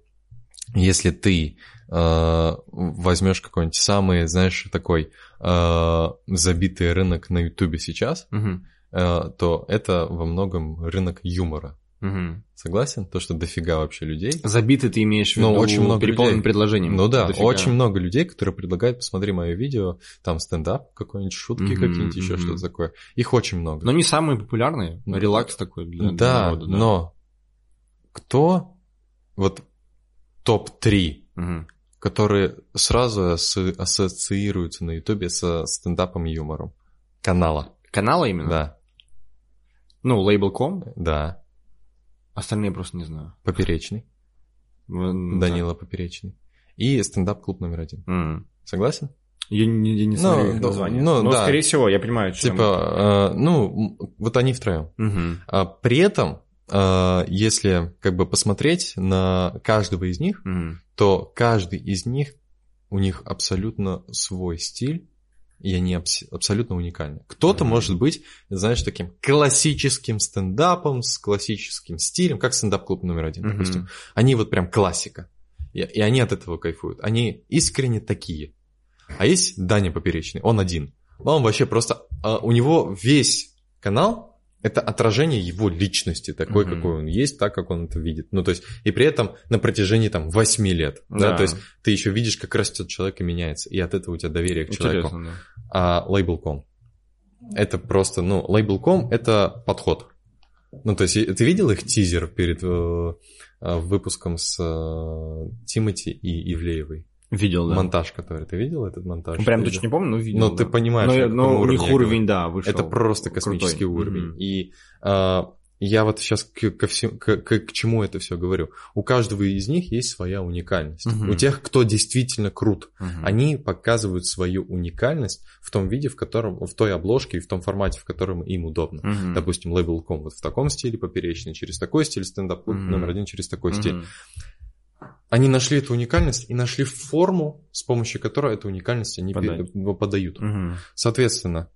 если ты э, возьмешь какой-нибудь самый, знаешь, такой э, забитый рынок на Ютубе сейчас, э, то это во многом рынок юмора. Мгм. Согласен? То, что дофига вообще людей. Забитый ты имеешь в виду Ну, очень много переполненным людей. предложением. Ну да, Дофига. очень много людей, которые предлагают, посмотри мое видео, там стендап какой-нибудь, шутки Мгм, какие-нибудь, еще что-то такое. Их очень много. Но не самые популярные, Ну, релакс такой для, для да, народа, но кто вот топ-3, Мгм. которые сразу ас- ассоциируются на Ютубе со стендапом и юмором? Канала. Каналы именно? Да, Ну, лейбл.ком, да. Остальные просто не знаю. Поперечный. М, Данила Поперечный. И стендап-клуб номер один. да. М. Согласен? Я не, я не Ну, смотрю их да, название. ну, Но, да. скорее всего, я понимаю, что... Типа, э, ну, вот они втроем. Мгм. А при этом, э, если как бы посмотреть на каждого из них, Мгм. то каждый из них у них абсолютно свой стиль, и они абс- абсолютно уникальны. Кто-то mm-hmm. может быть, знаешь, таким классическим стендапом, с классическим стилем, как стендап-клуб номер один, mm-hmm. допустим. Они вот прям классика. И, и они от этого кайфуют. Они искренне такие. А есть Даня Поперечный, он один. Он вообще просто... А, у него весь канал это отражение его личности, такой, mm-hmm. какой он есть, так, как он это видит. Ну, то есть, и при этом на протяжении там 8 лет, да, да то есть ты еще видишь, как растет человек и меняется, и от этого у тебя доверие к Интересно, человеку. Да. А Label.com это просто, ну, Label.com это подход. Ну, то есть, ты видел их тизер перед э, э выпуском с э, Тимати и Ивлеевой? Видел, да. Монтаж, который. Ты видел этот монтаж? Прям точно не помню, но видел. Но да. ты понимаешь, но, но у них уровень, да, вышел. Это просто космический Крутой. уровень. Mm-hmm. И а, я вот сейчас к, ко всем, к, к, к чему это все говорю. У каждого из них есть своя уникальность. Uh-huh. У тех, кто действительно крут, uh-huh. они показывают свою уникальность в том виде, в котором, в той обложке и в том формате, в котором им удобно. Uh-huh. Допустим, Label.com вот в таком стиле поперечный, через такой стиль, стендап uh-huh. номер один через такой uh-huh. стиль они нашли эту уникальность и нашли форму, с помощью которой эту уникальность они Подать. подают. Угу. Соответственно,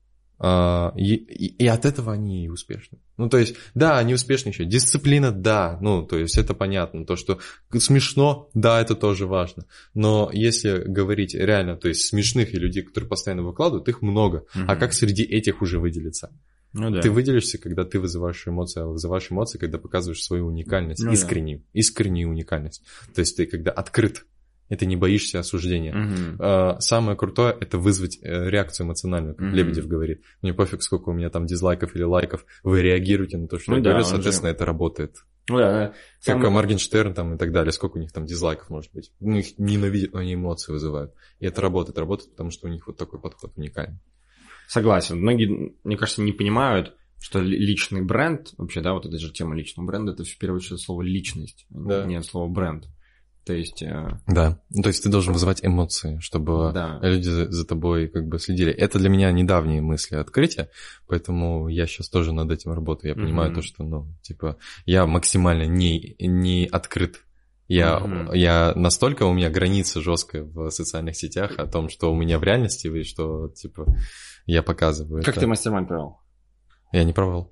Uh, и, и, и от этого они и успешны. Ну, то есть, да, они успешны еще. Дисциплина, да, ну, то есть, это понятно. То, что смешно, да, это тоже важно. Но если говорить реально, то есть, смешных и людей, которые постоянно выкладывают, их много. Угу. А как среди этих уже выделиться? Ну, да. Ты выделишься, когда ты вызываешь эмоции, а вызываешь эмоции, когда показываешь свою уникальность, ну, искреннюю, да. искреннюю уникальность. То есть ты когда открыт, и ты не боишься осуждения. Угу. Самое крутое это вызвать э, реакцию эмоциональную, как угу. Лебедев говорит. Мне пофиг, сколько у меня там дизлайков или лайков, вы реагируете на то, что ну, я да, говорю, соответственно, же... это работает. Ну да, да. Как Самый... Моргенштерн там и так далее, сколько у них там дизлайков может быть. У них ненавидят, но они эмоции вызывают. И это работает, работает, потому что у них вот такой подход уникальный. Согласен. Многие, мне кажется, не понимают, что личный бренд, вообще, да, вот эта же тема личного бренда, это в первую очередь слово личность, да. не слово бренд. То есть... Э... Да, то есть ты должен вызывать эмоции, чтобы да. люди за, за тобой как бы следили. Это для меня недавние мысли открытия, поэтому я сейчас тоже над этим работаю. Я понимаю mm-hmm. то, что, ну, типа, я максимально не, не открыт я, mm-hmm. я настолько у меня граница жесткая в социальных сетях о том, что у меня в реальности, и что, типа, я показываю. Как это. ты мастер провел? Я не провел.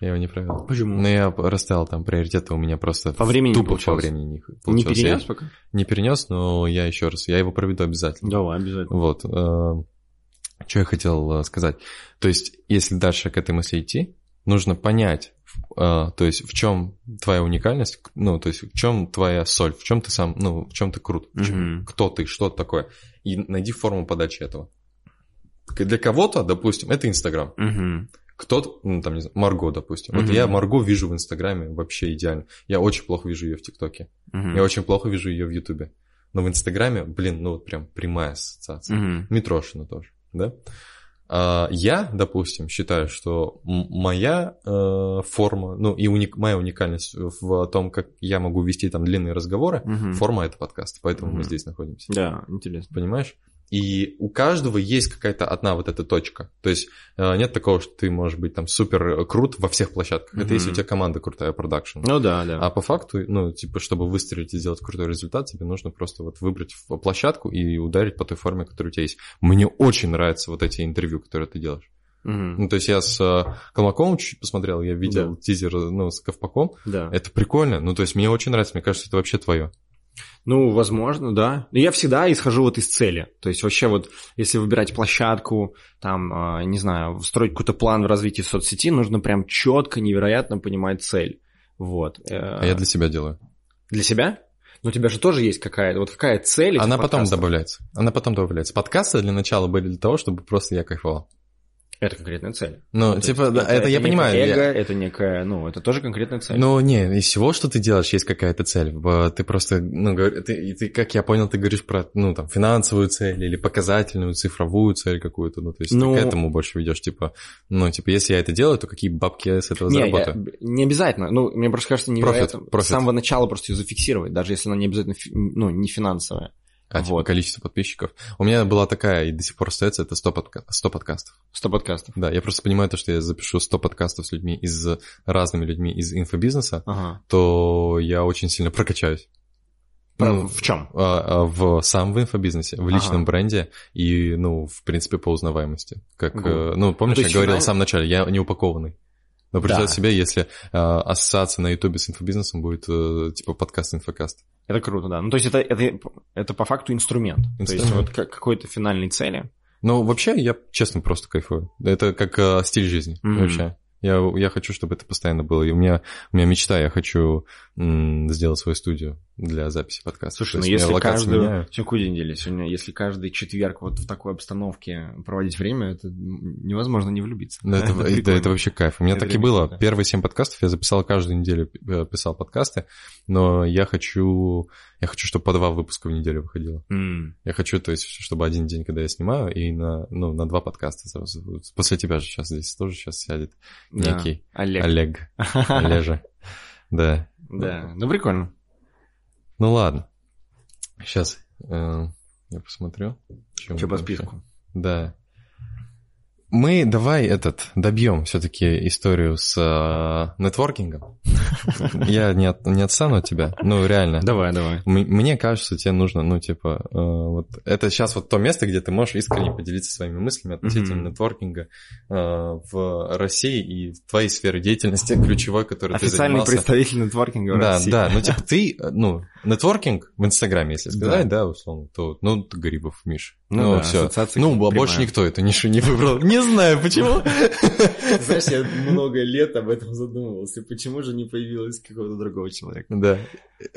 Я его не провел. Почему? Но я расставил там приоритеты у меня просто по времени тупо получалось. по времени не Не перенес я, пока? Не перенес, но я еще раз, я его проведу обязательно. Давай, обязательно. Вот. Э, что я хотел э, сказать. То есть, если дальше к этой мысли идти, нужно понять, а, то есть в чем твоя уникальность, ну, то есть в чем твоя соль, в чем ты сам, ну, в чем ты крут, mm-hmm. кто ты, что такое, и найди форму подачи этого. Для кого-то, допустим, это Инстаграм. Кто-то, ну, там, не знаю, Марго, допустим. Mm-hmm. Вот я Марго вижу в Инстаграме вообще идеально. Я очень плохо вижу ее в ТикТоке. Mm-hmm. Я очень плохо вижу ее в Ютубе. Но в Инстаграме, блин, ну вот прям прямая ассоциация. Mm-hmm. Митрошина тоже, да? А, я, допустим, считаю, что моя э, форма, ну и уник, моя уникальность в том, как я могу вести там длинные разговоры, угу. форма это подкаст, поэтому угу. мы здесь находимся. Да, интересно. Понимаешь? И у каждого есть какая-то одна вот эта точка. То есть э, нет такого, что ты можешь быть там супер крут во всех площадках. Mm-hmm. Это если у тебя команда крутая, продакшн. Ну да, да. А по факту, ну, типа, чтобы выстрелить и сделать крутой результат, тебе нужно просто вот выбрать площадку и ударить по той форме, которая у тебя есть. Мне очень нравятся вот эти интервью, которые ты делаешь. Mm-hmm. Ну, то есть я с э, Колмаковым чуть посмотрел, я видел да. тизер, ну, с Ковпаком. Да. Это прикольно. Ну, то есть мне очень нравится, мне кажется, это вообще твое. Ну, возможно, да. Но я всегда исхожу вот из цели. То есть вообще вот, если выбирать площадку, там, а, не знаю, строить какой-то план в развитии соцсети, нужно прям четко, невероятно понимать цель. Вот. Э, а я для себя делаю. Для себя? Но у тебя же тоже есть какая-то, вот какая цель? Она потом добавляется. Она потом добавляется. Подкасты для начала были для того, чтобы просто я кайфовал. Это конкретная цель. Ну, это, типа, да, это, это я понимаю. Эго, я... это некая, ну, это тоже конкретная цель. Ну, не, из всего, что ты делаешь, есть какая-то цель. Ты просто, ну, ты, ты, как я понял, ты говоришь про, ну, там, финансовую цель или показательную, цифровую цель какую-то. Ну, то есть ну... ты к этому больше ведешь, типа, ну, типа, если я это делаю, то какие бабки я с этого не, заработаю? Я, не обязательно. Ну, мне просто кажется, невероятно Profit, profit. с самого начала просто ее зафиксировать, даже если она не обязательно, ну, не финансовая. А, типа, вот. количество подписчиков. У меня была такая, и до сих пор остается, это 100, подка... 100 подкастов. 100 подкастов. Да, я просто понимаю то, что я запишу 100 подкастов с людьми, из разными людьми из инфобизнеса, ага. то я очень сильно прокачаюсь. Ну, в чем? А, а, в сам в инфобизнесе, в личном ага. бренде и, ну, в принципе, по узнаваемости. Как, Гу. ну, помнишь, ну, я говорил в самом начале, я не упакованный. Но представь да. себе, если э, ассоциация на Ютубе с инфобизнесом будет э, типа подкаст-инфокаст. Это круто, да. Ну, то есть это, это, это по факту инструмент. инструмент. То есть вот как, какой-то финальной цели. Ну, вообще, я, честно, просто кайфую. Это как э, стиль жизни mm-hmm. вообще. Я, я хочу, чтобы это постоянно было. И у меня, у меня мечта, я хочу м, сделать свою студию для записи подкаста. Слушай, ну если каждую... Меняю. Сегодня какой день недели? Сегодня, если каждый четверг вот в такой обстановке проводить время, это невозможно не влюбиться. Да, это, [LAUGHS] это, это, это вообще кайф. У меня это так и было. Да. Первые семь подкастов я записал каждую неделю, э, писал подкасты, но я хочу, я хочу, чтобы по два выпуска в неделю выходило. Mm. Я хочу, то есть, чтобы один день, когда я снимаю, и на, ну, на два подкаста сразу. После тебя же сейчас здесь тоже сейчас сядет некий да. Олег. Олег. [LAUGHS] Олежа. Да. Да, ну прикольно. Ну ладно. Сейчас э, я посмотрю. Что по списку? Да. Мы давай этот добьем все-таки историю с э, нетворкингом. [LAUGHS] Я не, от, не отстану от тебя. Ну, реально. Давай, давай. мне кажется, тебе нужно, ну, типа, э, вот это сейчас вот то место, где ты можешь искренне поделиться своими мыслями относительно mm-hmm. нетворкинга э, в России и в твоей сфере деятельности [LAUGHS] ключевой, которой ты занимался. Официальный представитель нетворкинга в да, России. Да, да. Ну, типа, ты, ну, нетворкинг в Инстаграме, если сказать, да, да условно, то, ну, Грибов, Миш. Ну, ну да, все. Ну, а больше никто эту нишу не выбрал. Не знаю, почему. [LAUGHS] Знаешь, я много лет об этом задумывался. Почему же не появилось какого-то другого человека? Да. [LAUGHS]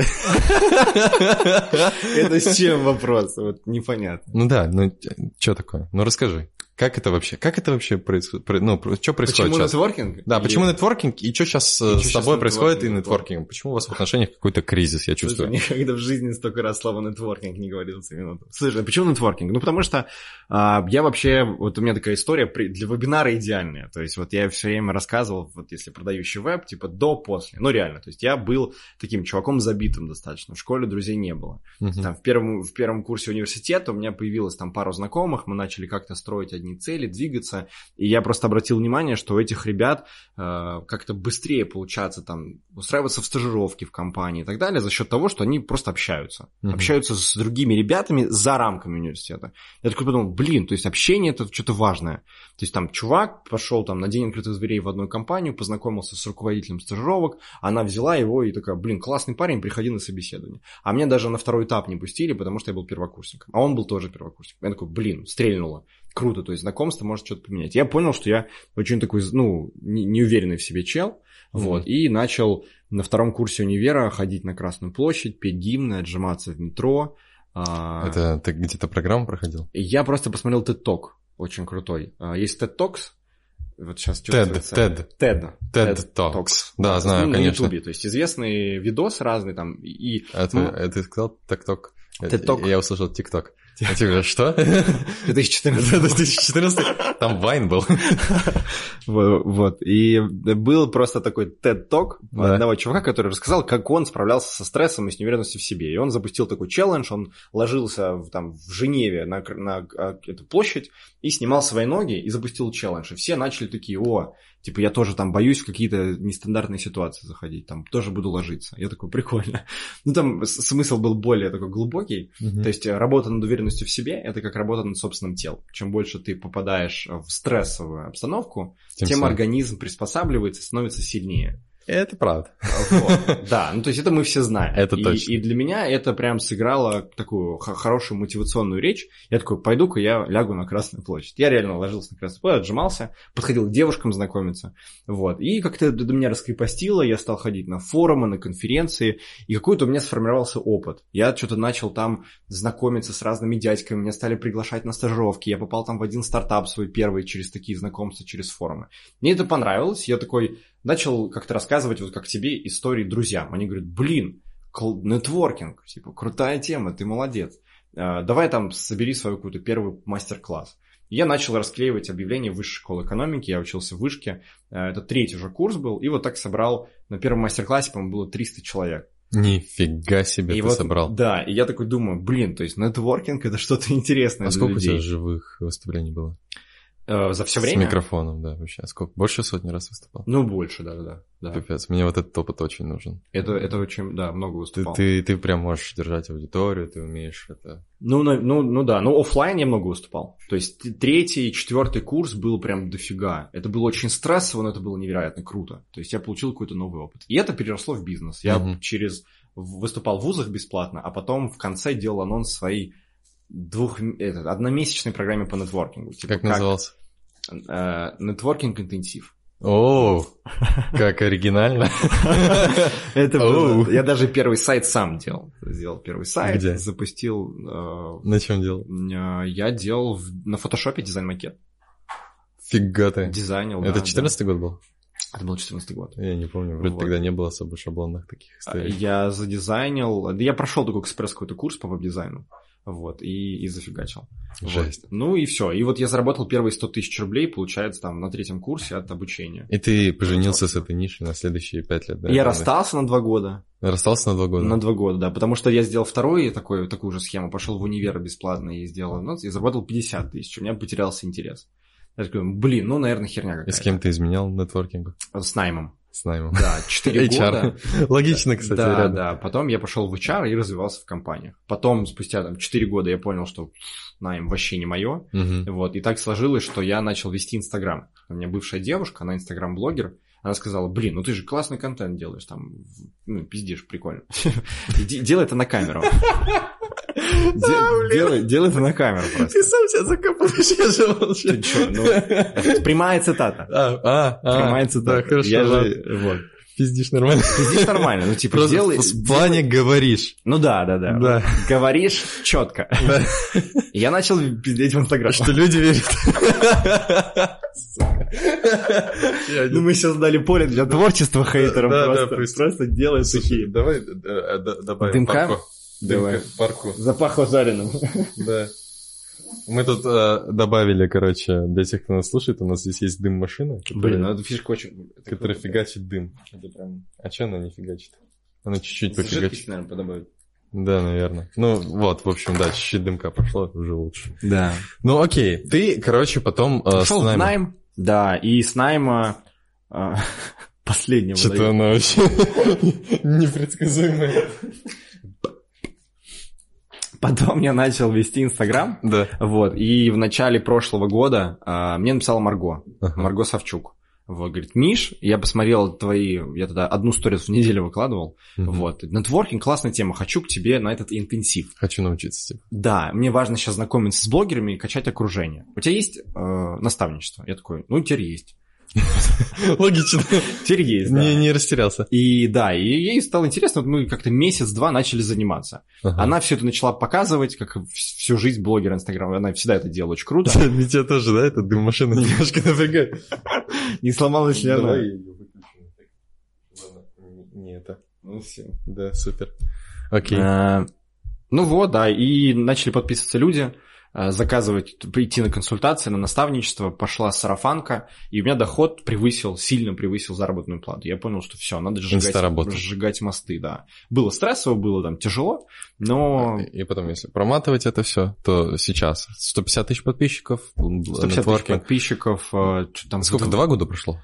Это с чем вопрос? Вот непонятно. Ну да, ну что такое? Ну расскажи. Как это вообще? Как это вообще происходит? Ну, что происходит Почему сейчас? нетворкинг? Да, почему нетворкинг и что сейчас и с тобой происходит и нетворкинг? Почему у вас в отношениях какой-то кризис, я чувствую? Слушай, никогда в жизни столько раз слово нетворкинг не говорил за минуту. Слушай, а почему нетворкинг? Ну, потому что а, я вообще, вот у меня такая история для вебинара идеальная. То есть вот я все время рассказывал, вот если продающий веб, типа до-после. Ну, реально, то есть я был таким чуваком забитым достаточно. В школе друзей не было. Uh-huh. Там в первом, в первом курсе университета у меня появилось там пару знакомых, мы начали как-то строить одни цели, двигаться. И я просто обратил внимание, что у этих ребят э, как-то быстрее получается там устраиваться в стажировки в компании и так далее за счет того, что они просто общаются. Mm-hmm. Общаются с другими ребятами за рамками университета. Я такой подумал, блин, то есть общение это что-то важное. То есть там чувак пошел там на день открытых дверей в одну компанию, познакомился с руководителем стажировок, она взяла его и такая, блин, классный парень, приходи на собеседование. А мне даже на второй этап не пустили, потому что я был первокурсником. А он был тоже первокурсником. Я такой, блин, стрельнуло круто, то есть знакомство может что-то поменять. Я понял, что я очень такой, ну, неуверенный в себе чел, mm-hmm. вот, и начал на втором курсе универа ходить на Красную площадь, петь гимны, отжиматься в метро. А, Это ты где-то программу проходил? Я просто посмотрел TED Talk, очень крутой. А, есть TED Talks, вот сейчас TED, TED. TED. TED Talks. Да, знаю, ну, конечно. На YouTube, то есть известный видос разный там. И, это, ну, это сказал? TED Talk. Я услышал TikTok. А тебе что? [LAUGHS] 2014. 2014? Там Вайн был. [LAUGHS] Вот. И был просто такой TED-ток одного чувака, который рассказал, как он справлялся со стрессом и с неуверенностью в себе. И он запустил такой челлендж, он ложился там в Женеве на, на а, эту площадь и снимал свои ноги и запустил челлендж. И все начали такие, о, Типа я тоже там боюсь в какие-то нестандартные ситуации заходить, там тоже буду ложиться. Я такой, прикольно. [LAUGHS] Ну там смысл был более такой глубокий. Угу. То есть э, работа над уверенностью в себе – это как работа над собственным телом. Чем больше ты попадаешь в стрессовую обстановку, тем, тем организм приспосабливается, становится сильнее. Это правда. Вот. Да, ну то есть это мы все знаем. Это и, точно. И для меня это прям сыграло такую хорошую мотивационную речь. Я такой, пойду-ка я лягу на Красную площадь. Я реально ложился на Красную площадь, отжимался, подходил к девушкам знакомиться. Вот. И как-то до меня раскрепостило, я стал ходить на форумы, на конференции, и какой-то у меня сформировался опыт. Я что-то начал там знакомиться с разными дядьками, меня стали приглашать на стажировки, я попал там в один стартап свой первый через такие знакомства, через форумы. Мне это понравилось, я такой, начал как-то рассказывать, вот как тебе, истории друзьям. Они говорят, блин, нетворкинг, типа, крутая тема, ты молодец. А, давай там собери свой какой-то первый мастер-класс. Я начал расклеивать объявления в высшей школы экономики, я учился в вышке, а, это третий уже курс был, и вот так собрал, на первом мастер-классе, по-моему, было 300 человек. Нифига себе и ты вот, собрал. Да, и я такой думаю, блин, то есть нетворкинг это что-то интересное А сколько людей. у тебя живых выступлений было? Э, за все С время? микрофоном, да, вообще. Сколько? Больше сотни раз выступал? Ну, больше, да, да, да. Пипец, мне вот этот опыт очень нужен. Это, это очень, да, много Ты, выступал. ты, ты прям можешь держать аудиторию, ты умеешь это... Ну, ну, ну да, ну оффлайн я много выступал. То есть третий, четвертый курс был прям дофига. Это было очень стрессово, но это было невероятно круто. То есть я получил какой-то новый опыт. И это переросло в бизнес. Я Мгм. через выступал в вузах бесплатно, а потом в конце делал анонс своей двух, это, одномесячной программе по нетворкингу. Типа Как назывался? Э, Нетворкинг интенсив. О, как оригинально. [LAUGHS] Это было... Я даже первый сайт сам делал. Сделал первый сайт, запустил... э, На чем делал? э, Я делал на фотошопе дизайн-макет. Фига ты. Дизайнил, Это да, 14 год был? Это был 14 год. Я не помню, вроде Вот. тогда не было особо шаблонных таких А, историй. Я задизайнил... Да я прошел такой экспресс какой-то курс по веб-дизайну. Вот, и, и зафигачил. Вот. Жесть. Ну и все. И вот я заработал первые 100 тысяч рублей, получается, там, на третьем курсе от обучения. И ты поженился с этой нишей на следующие пять лет, да? я расстался на два года. Расстался на два года? На два года, да. Потому что я сделал второй такой, такую же схему, пошел в универ бесплатно и сделал, ну, и заработал 50 тысяч. У меня потерялся интерес. Я такой, блин, ну, наверное, херня какая-то. И с кем ты изменял нетворкингу? С наймом. С наймом. Да, 4 [LAUGHS] года. Логично, кстати, да, рядом. да. Потом я пошел в HR и развивался в компаниях. Потом, спустя там 4 года, я понял, что найм вообще не мое. Мгм. Вот. И так сложилось, что я начал вести Инстаграм. У меня бывшая девушка, она Инстаграм-блогер. Она сказала, блин, ну ты же классный контент делаешь, там, ну, пиздишь, прикольно. [LAUGHS] Делай это на камеру. [LAUGHS] Де- Делай это на камеру просто. сам себя закопаешь, я же молчу. Ты чё, ну, прямая цитата. А, а, а. Прямая цитата. Хорошо, Я же, вот. Пиздишь нормально. Здесь нормально, ну типа Просто делай... в плане говоришь. Ну да, да, да. Да. Говоришь четко. Да. Я начал пиздеть в Инстаграм. Что люди верят. Ну мы сейчас дали поле для творчества хейтерам. Да, да, просто, делай такие. Давай э, э, добавим парку. Давай. Дымка, парку. Запахло жареным. Да. Мы тут э, добавили, короче, для тех, кто нас слушает, у нас здесь есть дым-машина, Блин, ну эта фишка очень... это которая круто. фигачит дым. Это прям... А что она не фигачит? Она чуть-чуть пофигачит. наверное, подобавить. Да, наверное. Ну, вот, в общем, да, чуть-чуть дымка прошло, уже лучше. Да. Ну, окей. Ты, короче, потом э, с Пошел в наймом- найм. Да, и с найма... а, [LAUGHS] Последнего. Что-то она вообще [LAUGHS] непредсказуемая. Потом я начал вести Инстаграм. Да. Вот, и в начале прошлого года а, мне написала Марго, Ага. Марго Савчук. Вот, говорит, Миш, я посмотрел твои, я тогда одну сторис в неделю выкладывал, Мгм. вот, нетворкинг, классная тема, хочу к тебе на этот интенсив. Хочу научиться, типа. Да, мне важно сейчас знакомиться с блогерами и качать окружение. У тебя есть э, наставничество? Я такой, ну, теперь есть. Логично. Теперь есть, да. Не, не растерялся. И да, и ей стало интересно, вот мы как-то месяц-два начали заниматься. Ага. Она все это начала показывать, как всю жизнь блогера Инстаграма, она всегда это делала очень круто. Меня тоже, да, эта дым-машина [LAUGHS] немножко напрягает. Не сломалась ли она? Не- это. Ну, все. Да, супер. Окей. Э, Ну вот, да, и начали подписываться люди, заказывать, прийти на консультации, на наставничество, пошла сарафанка, и у меня доход превысил, сильно превысил заработную плату. Я понял, что все, надо сжигать, сжигать мосты, да. Было стрессово, было там тяжело, но И потом, если проматывать это все, то сейчас 150 тысяч подписчиков, 150 тысяч подписчиков, э, там... Сколько, два года прошло?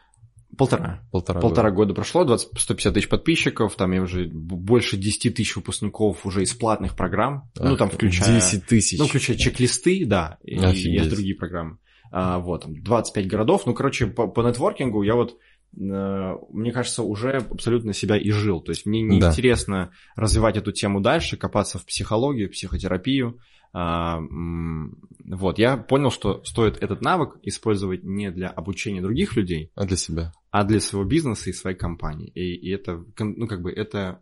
Полтора. Полтора, Полтора года. года прошло, 20, 150 тысяч подписчиков, там я уже больше 10 тысяч выпускников уже из платных программ, ну Ах, там включая... 10 тысяч. Ну, включая чек-листы, да, и, есть другие программы. А, вот, там, 25 городов. Ну, короче, по, по нетворкингу я вот, э, мне кажется, уже абсолютно себя и жил. То есть мне Да. неинтересно развивать эту тему дальше, копаться в психологию, психотерапию. А, вот, я понял, что стоит этот навык использовать не для обучения других людей, А для себя? А для своего бизнеса и своей компании. И, и это, ну, как бы, это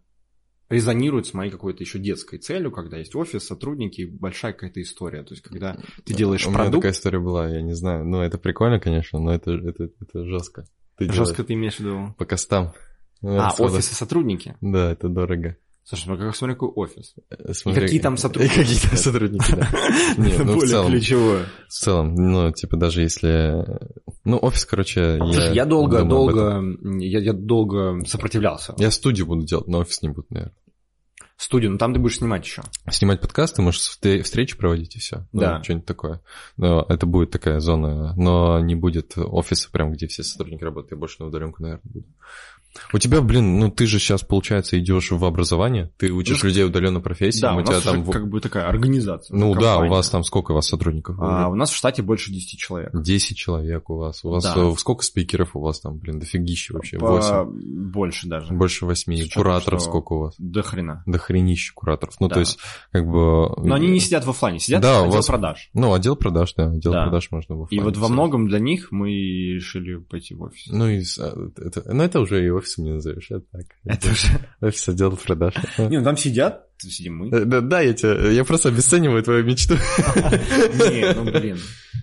резонирует с моей какой-то еще детской целью, когда есть офис, сотрудники, большая какая-то история. То есть, когда ты делаешь У меня продукт, такая история была, я не знаю. Ну, это прикольно, конечно, но это, это, это жестко. Ты жестко делаешь ты имеешь в виду? по костам. Ну, А, отсюда. офис и сотрудники. Да, это дорого. Слушай, ну как смотри, какой офис. Э, смотри- какие там [LAUGHS] сотрудники? И какие там сотрудники, да. [LAUGHS] Нет, ну в более целом, ключевое. в целом, ну, типа даже если... Ну, офис, короче, Слушай, я... я долго, долго, я, я долго сопротивлялся. Я студию буду делать, но офис не буду, наверное. Студию, ну там ты будешь снимать еще. Снимать подкасты, можешь встречи проводить и все. Да. Ну, что-нибудь такое. Но это будет такая зона, но не будет офиса прям, где все сотрудники работают. Я больше на удаленку, наверное, буду. У тебя, блин, ну ты же сейчас, получается, идешь в образование, ты учишь Ну, людей удаленно профессии, Да, у, у тебя нас там... уже как бы такая организация. Ну да, у компания. вас там сколько у вас сотрудников? А, у нас в штате больше 10 человек. 10 человек у вас. У вас Да. э, сколько спикеров у вас там, блин, дофигища вообще? По- 8. Больше даже. Больше 8. С Кураторов что- сколько у вас? До хрена. До хренища кураторов. Ну, Да. то есть, как бы... Но они не сидят в офлайне, сидят Да, в отдел вас- продаж. Ну, отдел продаж, да, отдел Да. продаж можно в И вот во многом для них мы решили пойти в офис. Ну, и, а, это, ну, это уже и офисом не назовешь, это так. Это уже... Офис отдел продаж. Не, ну там сидят, сидим мы. Э, Да, да, я тебя, я просто обесцениваю твою мечту. Не, ну блин.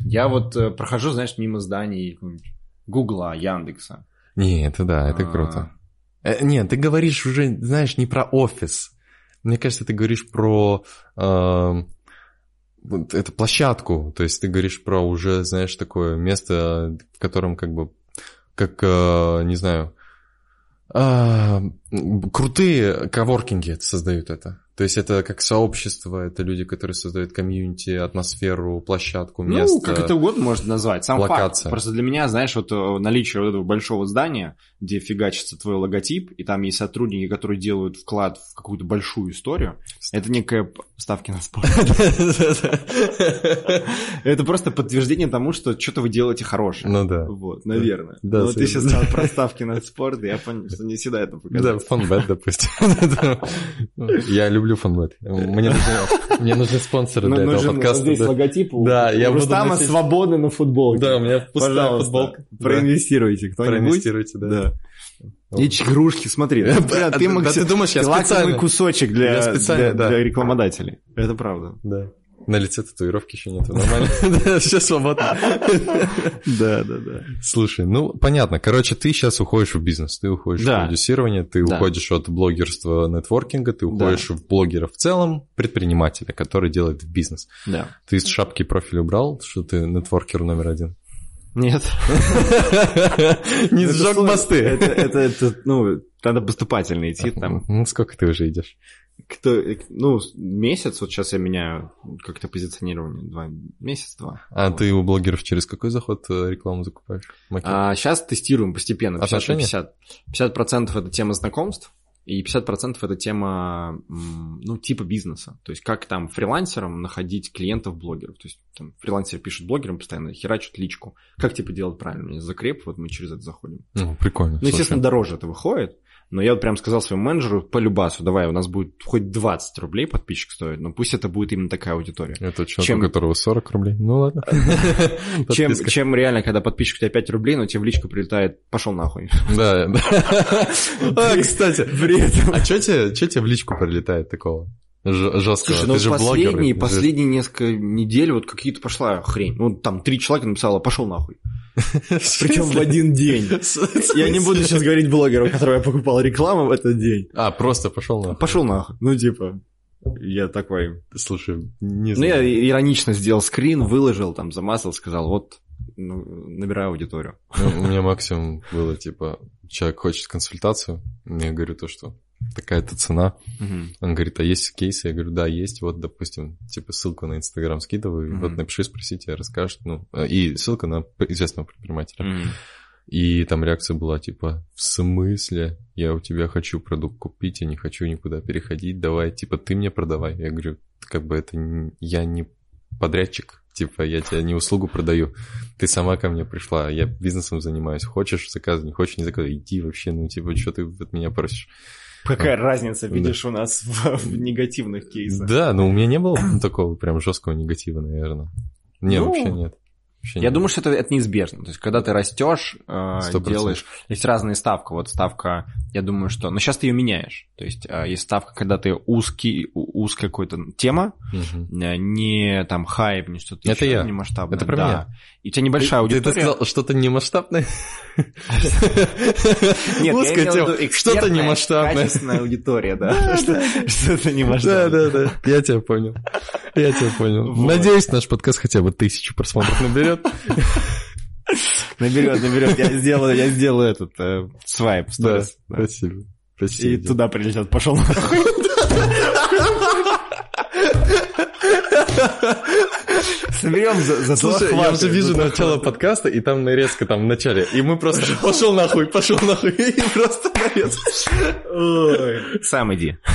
Я вот э, прохожу, знаешь, мимо зданий Гугла, Яндекса. Не, это да, это А. круто. Э, Нет, ты говоришь уже, знаешь, не про офис. Мне кажется, ты говоришь про эм, вот эту площадку. То есть ты говоришь про уже, знаешь, такое место, в котором как бы, как, не знаю, крутые коворкинги создают это. То есть это как сообщество, это люди, которые создают комьюнити, атмосферу, площадку, место. Ну, как это угодно можно назвать. Сам локация. факт. Просто для меня, знаешь, вот э, наличие вот этого большого здания, где фигачится твой логотип, и там есть сотрудники, которые делают вклад в какую-то большую историю, это некая ставки на спорт. [LAUGHS] Это просто подтверждение тому, что что-то вы делаете хорошее. Ну да. Вот, наверное. Да, Но вот ты сейчас сказал про ставки на спорт, и я понял, что не всегда это Да, показывает. фанбет, допустим. [LAUGHS] Я люблю фанбет. Мне нужны, мне нужны спонсоры для этого подкаста. здесь логотип. Да, я буду Рустама свободны на футболке. Да, у меня пустая футболка. проинвестируйте кто-нибудь. Проинвестируйте, да. И игрушки, смотри. Да, ты, думаешь, я специально? кусочек для рекламодателей. Это правда. Да. На лице татуировки еще нет, нормально. [LAUGHS] Все свободно. [LAUGHS] Да, да, да. Слушай, ну понятно. Короче, ты сейчас уходишь в бизнес, ты уходишь в продюсирование, ты уходишь от блогерства, нетворкинга, ты уходишь в блогера в целом, предпринимателя, который делает бизнес. Да. Ты из шапки профиль убрал, что ты нетворкер номер один? Нет. [LAUGHS] Не сжег мосты. Это, ну, надо поступательно идти там. Ну, сколько ты уже идешь? Кто, ну, месяц, вот сейчас я меняю как-то позиционирование. Два, месяц-два. А Вот. ты у блогеров через какой заход э, рекламу закупаешь? Макет? А сейчас тестируем постепенно. 50 на Отношения? 50. 50% это тема знакомств, и 50% это тема, ну, типа бизнеса. То есть как там фрилансерам находить клиентов-блогеров. То есть там фрилансеры пишут блогерам постоянно, херачат личку. Как типа делать правильно? Закреп, вот мы через это заходим. Ну, прикольно. Ну, естественно, слушай. дороже это выходит. Но я вот прям сказал своему менеджеру по любасу, давай, у нас будет хоть 20 рублей подписчик стоит, но пусть это будет именно такая аудитория. Это человек, Чем- у которого 40 рублей. Ну ладно. [LAUGHS] Чем, чем реально, когда подписчик у тебя 5 рублей, но тебе в личку прилетает, пошел нахуй. Да, да. [LAUGHS] А, кстати, а что тебе, чё тебе в личку прилетает такого? Жесткого. Слушай, ну Ты же блогер. последние, же- последние несколько недель вот какие-то пошла хрень. Ну, там три человека написало, пошел нахуй. [LAUGHS] Причем в один день. [LAUGHS] Я не буду сейчас говорить блогеру, которого я покупал рекламу в этот день. А, просто пошел на. Пошел нахуй. Ну, типа, я такой... Слушай, не Ну, я знаю. иронично сделал скрин, выложил, там, замазал, сказал, вот, ну, набираю аудиторию. Ну, У меня максимум было, типа, человек хочет консультацию, я говорю то, что такая-то цена. Он говорит, а есть кейсы? Я говорю, да, есть. Вот, допустим, типа ссылку на Инстаграм скидываю, Мгм. вот напиши, спроси, тебе расскажут. Ну, э, и ссылка на известного предпринимателя. Мгм. И там реакция была типа, в смысле? Я у тебя хочу продукт купить, я не хочу никуда переходить, давай, типа, ты мне продавай. Я говорю, как бы это не- я не подрядчик, типа, я тебе не услугу продаю. Ты сама ко мне пришла, я бизнесом занимаюсь. Хочешь заказывай, не хочешь не заказывай. Иди вообще, ну, типа, что ты от меня просишь? Какая разница, видишь, у нас в, в негативных кейсах. Да, но у меня не было такого прям жесткого негатива, наверное. Не, Ну, вообще нет. Вообще Я нет. думаю, что это, это неизбежно. То есть, когда ты растешь, э, 100%. делаешь... Есть разные ставки. Вот ставка, я думаю, что... Но сейчас ты ее меняешь. То есть, э, есть ставка, когда ты узкий, узкая какая-то тема, э, не там хайп, не что-то Это еще, я. не масштабное. Это про да. меня. И у тебя небольшая Ты- аудитория. Ты сказал что-то немасштабное? [LAUGHS] Нет, Узкая я тема. Что-то экспертная, немасштабное. Качественная аудитория, да. Что- Что-то Да, [LAUGHS] немасштабное. да, да. Я тебя понял. Я тебя понял. Надеюсь, наш подкаст хотя бы тысячу просмотров наберет. Наберет, наберет. Я сделаю, я сделаю этот э, свайп. Да, спасибо. Почти. И туда прилетят. Пошел нахуй. Соберем за, за Слушай, я уже вижу начало подкаста, и там нарезка там в начале. И мы просто [LAUGHS] пошел нахуй, пошел нахуй, и просто нарезка. Сам иди. [LAUGHS]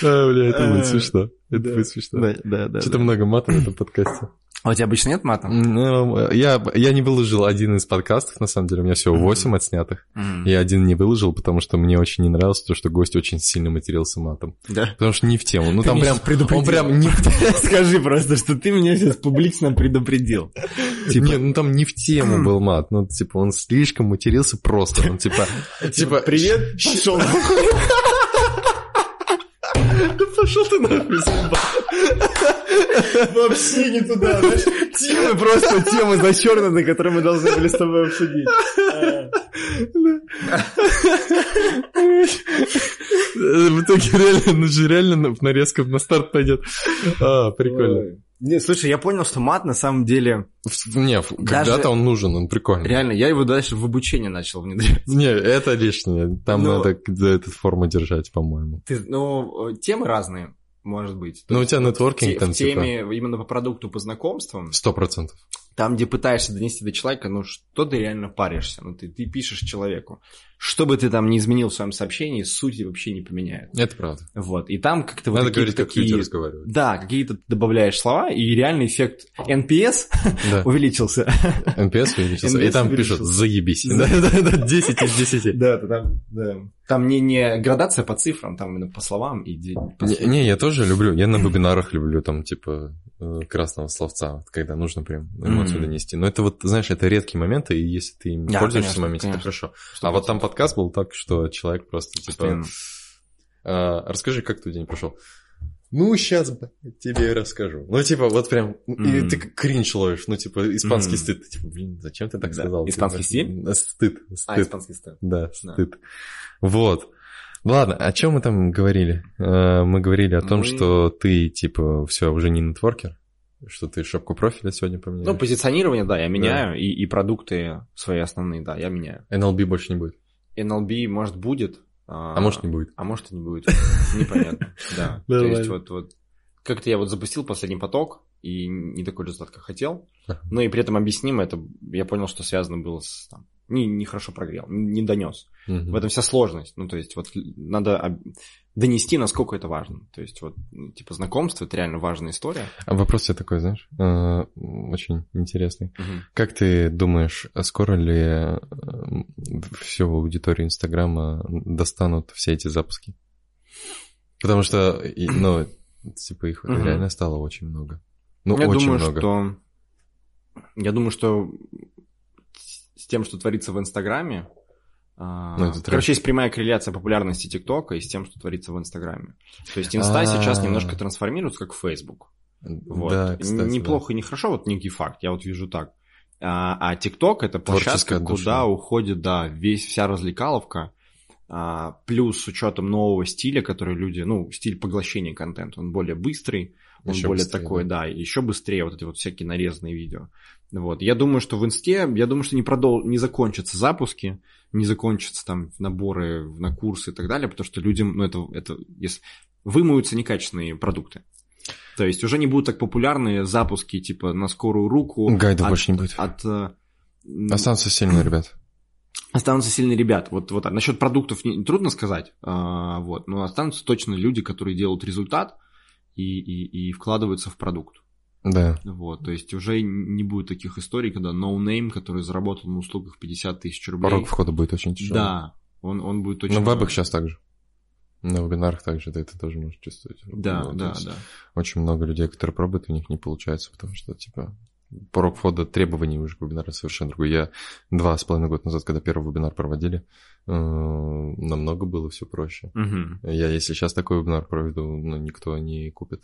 А, бля, это будет смешно. Это будет смешно. Да, да, да. Что-то много мата в этом подкасте. А у тебя обычно нет мата? Ну, я, я не выложил один из подкастов, на самом деле. У меня всего 8 отснятых. Я один не выложил, потому что мне очень не нравилось то, что гость очень сильно матерился матом. Да. Потому что не в тему. Ну, Ты там прям... предупредил. Он прям не. [LAUGHS] Скажи просто, что ты меня сейчас публично предупредил. Типа, Не, ну там не в тему был мат. Ну, типа, он слишком матерился просто. Он, типа, типа, привет, пошел Да пошел ты нахуй, заебал. Вообще не туда, знаешь? Темы просто темы зачернуты, которые мы должны были с тобой обсудить. В итоге реально, ну же реально в нарезка на старт пойдет. А, прикольно. Не, слушай, я понял, что мат на самом деле... Не, когда-то он нужен, он прикольный. Реально, я его дальше в обучение начал внедрять. Не, это лишнее. Там Ну- надо за эту форму держать, по-моему. Ты, ну, темы разные, может быть. То Ну, у тебя нетворкинг там, В теме именно по продукту, по знакомствам, Сто процентов. Там, где пытаешься донести до человека, ну, что ты реально паришься, ну, ты, ты пишешь человеку. Что бы ты там ни изменил в своем сообщении, сути вообще не поменяет. Это правда. Вот, и там как-то вот Надо какие-то говорить, как такие... люди разговаривают. Да, какие-то ты добавляешь слова, и реальный эффект NPS Да. [LAUGHS] увеличился. NPS увеличился. И NPS там пишут увеличился. «заебись». Да-да-да, 10 из 10. Да, там, да. Там не, не градация по цифрам, там именно по словам и по Не, не, я тоже люблю. Я на вебинарах люблю там, типа, э, красного словца, вот когда нужно прям эмоцию донести. Но это вот, знаешь, это редкие моменты, и если ты им Да, пользуешься в конечно, моменте, это конечно. хорошо. А вот там подкаст был так, что человек просто, типа, Постоянно. «А, расскажи, как твой день прошел. Ну, сейчас тебе расскажу. Ну, типа, вот прям, и Мгм. ты как кринж ловишь, ну, типа, испанский Мгм. стыд. Ты, типа, блин, зачем ты так Да. сказал? Испанский Типа, стиль? э, Стыд, А, стыд. испанский стиль. Да, Да. стыд. Вот. Ладно, о чем мы там говорили? Э, Мы говорили о том, Мы- что ты, типа, все, уже не нетворкер, что ты шапку профиля сегодня поменяешь. Ну, позиционирование, да, я меняю, и, и продукты свои основные, да, я меняю. NLB больше не будет. NLB, может, будет. А может, не будет. А может, и не будет. [LAUGHS] Непонятно, да. [LAUGHS] То есть, вот, вот, как-то я вот запустил последний поток, и не такой результат, как хотел. Но и при этом объяснимо, это я понял, что связано было с... Там, не, не хорошо прогрел, не донес. Мгм. В этом вся сложность. Ну, то есть, вот надо донести, насколько это важно. То есть, вот, ну, типа, знакомство это реально важная история. А вопрос тебе такой, знаешь, э, очень интересный. Как ты думаешь, а скоро ли э, всю аудиторию Инстаграма достанут все эти запуски? Потому что, ну, типа, их Мгм. реально стало очень много. Ну, я очень думаю, много. что... Я думаю, что тем, что творится в Инстаграме, а, Ну, это короче, есть прямая корреляция популярности ТикТока и с тем, что творится в Инстаграме. То есть Инста А. сейчас немножко трансформируется, как Фейсбук. Вот. Да, кстати, Неплохо и не хорошо, вот некий факт, я вот вижу так. А, а ТикТок это площадка, куда уходит, да, весь, вся развлекаловка, а, плюс с учетом нового стиля, который люди, ну, стиль поглощения контента, он более быстрый, он Ещё более быстрее, такой, да, еще быстрее вот эти вот всякие нарезанные видео. Вот. Я думаю, что в инсте, я думаю, что не, продол... не закончатся запуски, не закончатся там наборы на курсы и так далее, потому что людям, ну, это, это если вымоются некачественные продукты. То есть уже не будут так популярны запуски типа на скорую руку. Гайдов от- больше не будет. От, э, м, Останутся сильные ребят. останутся сильные ребята. Вот, вот насчет продуктов не, трудно сказать, а, вот, но останутся точно люди, которые делают результат и, и, и вкладываются в продукт. Да. Вот, то есть уже не будет таких историй, когда no-name, который заработал на услугах 50 тысяч рублей. Порог входа будет очень тяжелый. Да, он, он будет очень... На вебах сейчас так же. На вебинарах также ты это тоже можешь чувствовать. Да, Ну, да, да. Очень много людей, которые пробуют, у них не получается, потому что, типа, порог входа требований уже к вебинару совершенно другой. Я два с половиной года назад, когда первый вебинар проводили, э, намного было все проще. Мгм. Я, если сейчас такой вебинар проведу, ну, никто не купит.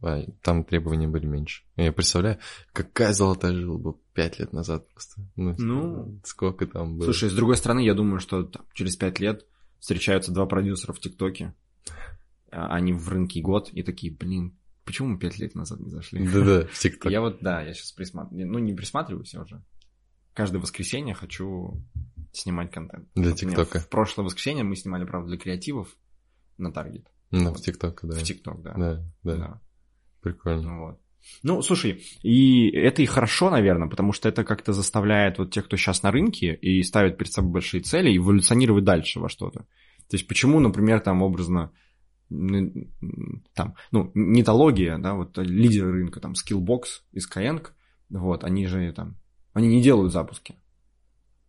А там требования были меньше. Я представляю, какая золотая жила бы пять лет назад просто. Ну, Ну, сколько там было. Слушай, с другой стороны, я думаю, что там, через пять лет встречаются два продюсера в ТикТоке, а они в рынке год и такие, блин, почему мы пять лет назад не зашли? Да-да, в [LAUGHS] ТикТок. Я вот, да, я сейчас присматриваю, ну не присматриваюсь я уже. Каждое воскресенье хочу снимать контент. Для Вот ТикТока. В прошлое воскресенье мы снимали, правда, для креативов на таргет. Ну, в ТикТок, да. В ТикТок, да. Да, да, Да. Прикольно. Вот. Ну, слушай, и это и хорошо, наверное, потому что это как-то заставляет вот тех, кто сейчас на рынке и ставит перед собой большие цели, эволюционировать дальше во что-то. То есть почему, например, там образно там, ну, нетология, да, вот лидеры рынка, там, Skillbox и Skyeng, вот, они же там, они не делают запуски.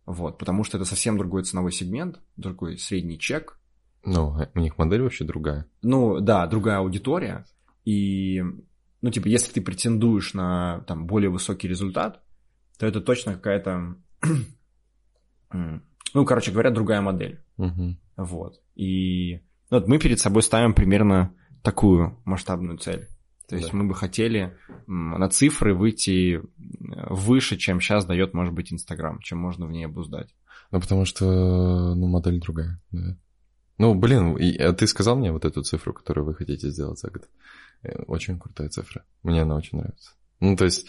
Вот, потому что это совсем другой ценовой сегмент, другой средний чек, Ну, а у них модель вообще другая. ну, да, другая аудитория, и, ну, типа, если ты претендуешь на, там, более высокий результат, то это точно какая-то, [CLEARS THROAT] ну, короче говоря, другая модель, Мгм. вот, и ну, вот мы перед собой ставим примерно такую масштабную цель, то есть Да. мы бы хотели на цифры выйти э, выше, чем сейчас дает, может быть, Инстаграм, чем можно в ней обуздать. Ну, потому что, ну, модель другая, да. Ну, блин, а ты сказал мне вот эту цифру, которую вы хотите сделать за год? Э, Очень крутая цифра. Мне она очень нравится. Ну, то есть,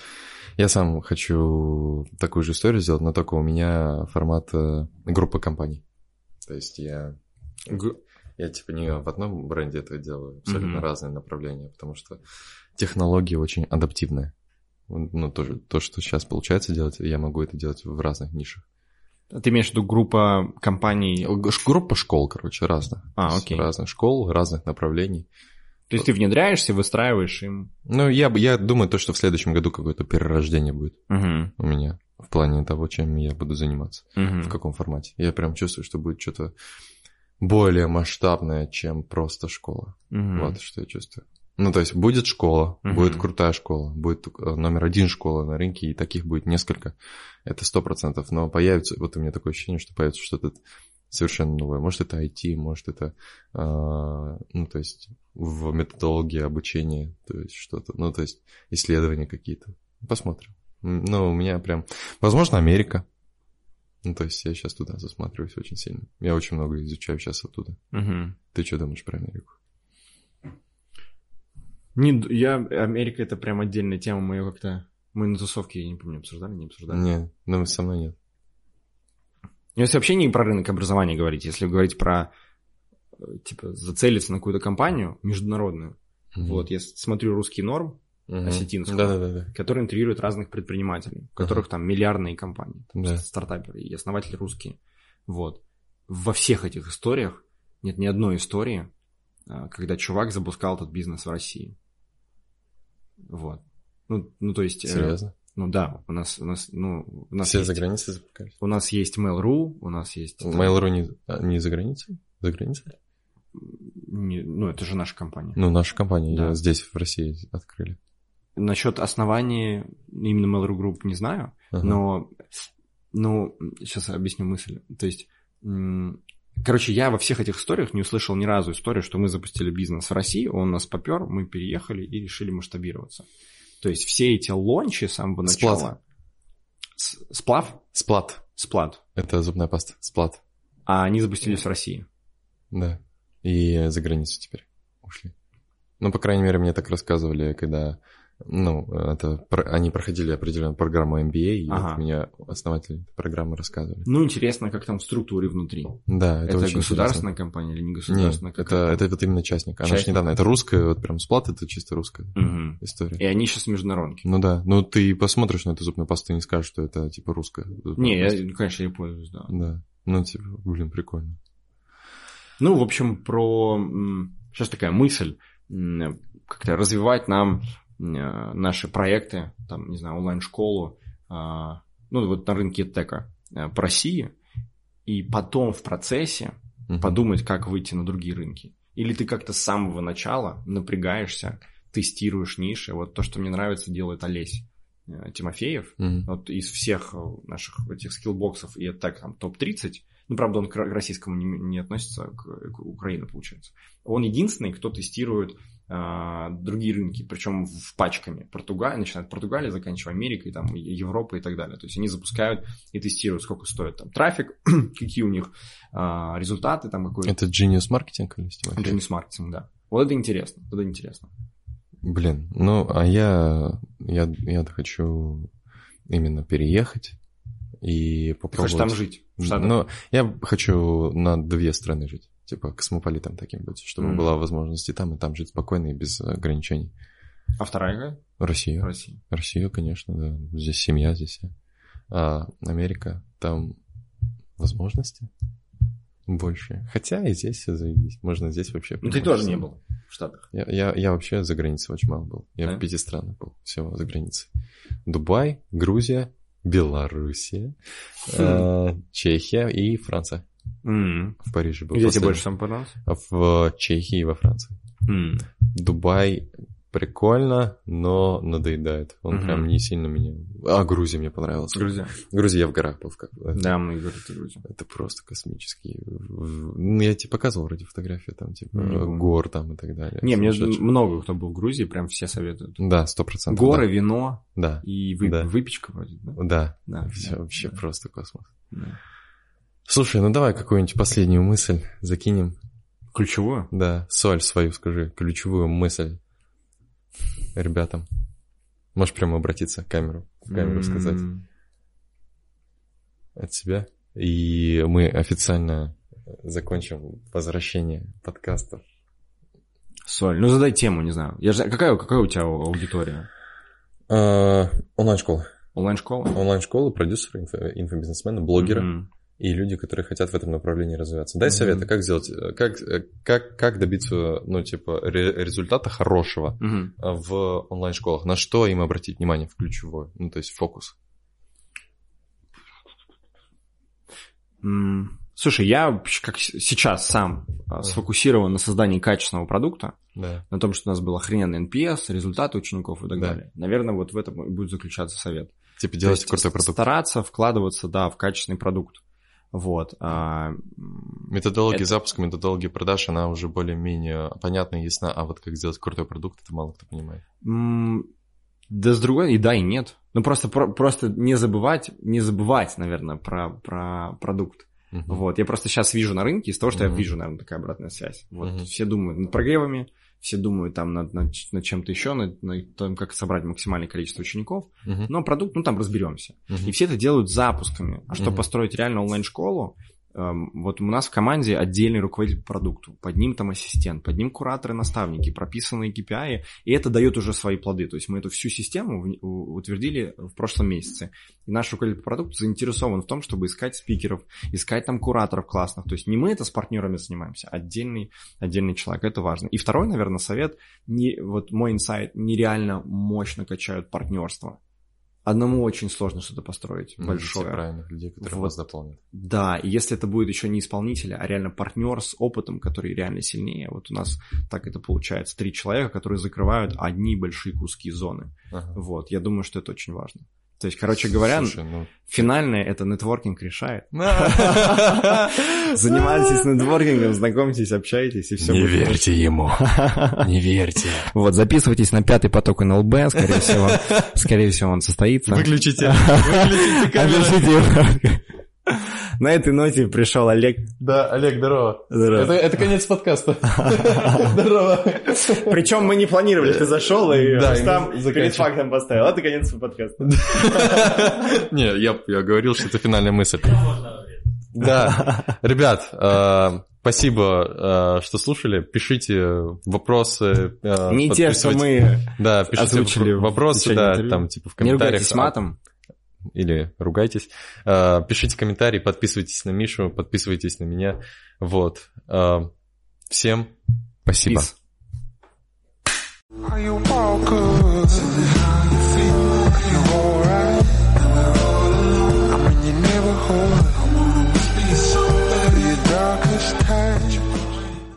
я сам хочу такую же историю сделать, но только у меня формат э, группы компаний. То есть я, я типа не в одном бренде это делаю, абсолютно Мгм. разные направления, потому что технологии очень адаптивные. Ну, тоже то, что сейчас получается делать, я могу это делать в разных нишах. Ты имеешь в виду группа компаний? Группа школ, короче, разных. А, окей. Разных школ, разных направлений. То есть ты внедряешься, выстраиваешь им. Ну, я, я думаю, то, что в следующем году какое-то перерождение будет Угу. у меня в плане того, чем я буду заниматься, Угу. в каком формате. Я прям чувствую, что будет что-то более масштабное, чем просто школа. Вот что я чувствую. Ну, то есть будет школа, Мгм. будет крутая школа, будет э, номер один школа на рынке, и таких будет несколько. Это сто процентов. Но появится, вот у меня такое ощущение, что появится что-то совершенно новое. Может, это IT, может, это, а, ну, то есть в методологии обучения, то есть что-то, ну, то есть исследования какие-то. Посмотрим. Ну, у меня прям... Возможно, Америка. Ну, то есть я сейчас туда засматриваюсь очень сильно. Я очень много изучаю сейчас оттуда. Угу. Ты что думаешь про Америку? Не, я, Америка это прям отдельная тема, мы ее как-то, мы на тусовке, я не помню, обсуждали, не обсуждали. Нет, ну, со мной нет. Если вообще не про рынок образования говорить, если говорить про, э, типа, зацелиться на какую-то компанию международную, вот, я смотрю русский норм, Мгм. осетинскую. Да-да-да. который интервьюирует разных предпринимателей, у которых там миллиардные компании, там, Да. стартаперы и основатели русские. Вот. Во всех этих историях нет ни одной истории, а, когда чувак запускал этот бизнес в России. Вот. Ну, ну то есть... э, Серьезно? ну да, у нас, у нас, ну, у нас Все есть, за границей запускались? у нас есть Mail.ru, у нас есть... там, Mail.ru не, а, не за границей? За границей? не- ну, это же наша компания. Ну, наша компания Да. здесь, в России, открыли. Насчет основания именно Mail.ru Group не знаю, Ага. Но, ну, сейчас объясню мысль. То есть, короче, я во всех этих историях не услышал ни разу историю, что мы запустили бизнес в России, он нас попер, мы переехали и решили масштабироваться. То есть все эти лончи с самого Сплат. начала... С- Сплав? Сплат. Сплат. Это зубная паста. Сплат. А они запустились в России. Да. И за границу теперь ушли. Ну, по крайней мере, мне так рассказывали, когда... Ну, это они проходили определенную программу MBA, и Ага. вот мне основатели программы рассказывали. Ну, интересно, как там в структуре внутри. Да, это, Это, очень государственная компания или не интересно. государственная? Нет, это, это вот именно частник. Она же Частник. недавно, это русская, вот прям сплат, это чисто русская Мгм. история. И они сейчас международки. Ну да, ну ты посмотришь на эту зубную пасту, ты не скажешь, что это типа русская. Не, я, ну, конечно, я пользуюсь, да. Да, ну типа, блин, прикольно. Ну, в общем, про... Сейчас такая мысль, как-то развивать нам наши проекты, там, не знаю, онлайн-школу, а, ну, вот на рынке тека э, по России, и потом в процессе Мгм. подумать, как выйти на другие рынки. Или ты как-то с самого начала напрягаешься, тестируешь ниши. Вот то, что мне нравится, делает Олесь э, Тимофеев. Мгм. Вот из всех э, наших этих скиллбоксов и так там топ-30, ну, правда, он к ро- российскому не, не относится, к, к Украине, получается. Он единственный, кто тестирует другие рынки, причем в пачками. Португалия, начиная от Португалии, заканчивая Америкой, там, Европой и так далее. То есть они запускают и тестируют, сколько стоит там трафик, [CLEARS THROAT] какие у них а, результаты, там какой Это Genius Marketing или Стимофей? Genius маркетинг, да. Вот это интересно, вот это интересно. Блин, ну, а я, я, я хочу именно переехать и попробовать... Хочешь там жить? Ну, я хочу на две страны жить. Типа космополитом таким быть, чтобы Мгм. была возможность и там, и там жить спокойно и без ограничений. А вторая какая? Россия. Россия. Россия, конечно, да. Здесь семья, здесь. А Америка, там возможности больше. Хотя и здесь все заебись. Можно здесь вообще... Ну, ты тоже не был в Штатах. Я, я, я вообще за границей очень мало был. Я Да? в пяти странах был всего за границей. Дубай, Грузия, Белоруссия, [LAUGHS] э, Чехия и Франция. М. В Париже был. Где тебе больше всего понравилось? В Чехии и во Франции. М. Дубай прикольно, но надоедает. Он Мгм. прям не сильно меня... А, Грузия мне понравилась. Грузия. Грузия я в горах был. Как... Да, мы ты Грузия. Это просто космический. В- Ну, я тебе показывал вроде фотографии там, типа, помню. гор там и так далее. Не, мне много кто был в Грузии, прям все советуют. Да, сто процентов. Горы, вино Да, и вы- Да. выпечка вроде, да? да. Да, Все да, вообще да, просто космос. да. Слушай, ну давай какую-нибудь последнюю мысль закинем. Ключевую? Да, соль свою скажи, ключевую мысль ребятам. Можешь прямо обратиться к камеру, в камеру сказать М. от себя. И мы официально закончим возвращение подкастов. Соль. Ну, задай тему, не знаю. Я же... какая, какая у тебя аудитория? А, Онлайн-школа. Онлайн-школа? Онлайн-школы, продюсеры, инфо- инфобизнесмены, блогеры Мгм. И люди, которые хотят в этом направлении развиваться. Дай Мгм. советы, как сделать, э, как, э, как, как добиться, ну, типа, ре- результата хорошего а, в онлайн-школах. На что им обратить внимание в ключевое? Ну, то есть фокус. М, Слушай, я как сейчас сам а, сфокусирован на создании качественного продукта, Да. на том, что у нас был охрененный NPS, результаты учеников и так Да. далее. Наверное, вот в этом и будет заключаться совет. Типа делать крутой продукт. Стараться вкладываться, да, в качественный продукт. Вот. а, Методология Это- запуска, методология продаж, она уже более-менее понятна и ясна, а вот как сделать крутой продукт, это мало кто понимает. да, с другой, и да, и нет. Ну, просто, про- просто не забывать, не забывать, наверное, про, про продукт. Мгм. Вот, я просто сейчас вижу на рынке, из того, что я Мгм. вижу, наверное, такая обратная связь. Вот, Мгм. все думают над прогревами, все думают там над, над, над чем-то еще, над, над том, как собрать максимальное количество учеников. Мгм. Но продукт, ну, там разберемся. Мгм. И все это делают запусками. А чтобы Мгм. построить реально онлайн-школу, вот у нас в команде отдельный руководитель продукту, под ним там ассистент, под ним кураторы, наставники, прописанные KPI, и это дает уже свои плоды. То есть мы эту всю систему утвердили в прошлом месяце. И наш руководитель продукту заинтересован в том, чтобы искать спикеров, искать там кураторов классных. То есть не мы это с партнерами занимаемся, а отдельный, отдельный человек. Это важно. И второй, наверное, совет, не, вот мой инсайт, нереально мощно качают партнерство. Одному очень сложно что-то построить Найдите большое. правильных людей, которые Вот. вас дополнят. Да, и если это будет еще не исполнитель, а реально партнер с опытом, который реально сильнее, вот у нас так это получается. Три человека, которые закрывают одни большие куски зоны. Ага. Вот, я думаю, что это очень важно. То есть, короче говоря, Слушай, ну... финальное это нетворкинг решает. [LAUGHS] [LAUGHS] Занимайтесь нетворкингом, знакомьтесь, общайтесь, и все Не верьте ему. Не верьте. [LAUGHS] Вот, записывайтесь на пятый поток НЛБ, скорее всего, скорее всего, он состоится. Выключите. Выключите камеру. На этой ноте пришел Олег. Да, Олег, здорово. Здорово. Это, это конец подкаста. [LAUGHS] Здорово. Причем мы не планировали, ты зашел и там перед фактом поставил. И конец подкаста. [LAUGHS] Не, я, я говорил, что это финальная мысль. Да, [LAUGHS] ребят, э, спасибо, э, что слушали. Пишите вопросы. э, Не те, что мы Да, пишите озвучили вопросы, да, там типа в не комментариях. ругайтесь матом. Или ругайтесь. Э, Пишите комментарии, подписывайтесь на Мишу, подписывайтесь на меня. Вот. Э, Всем спасибо. Peace.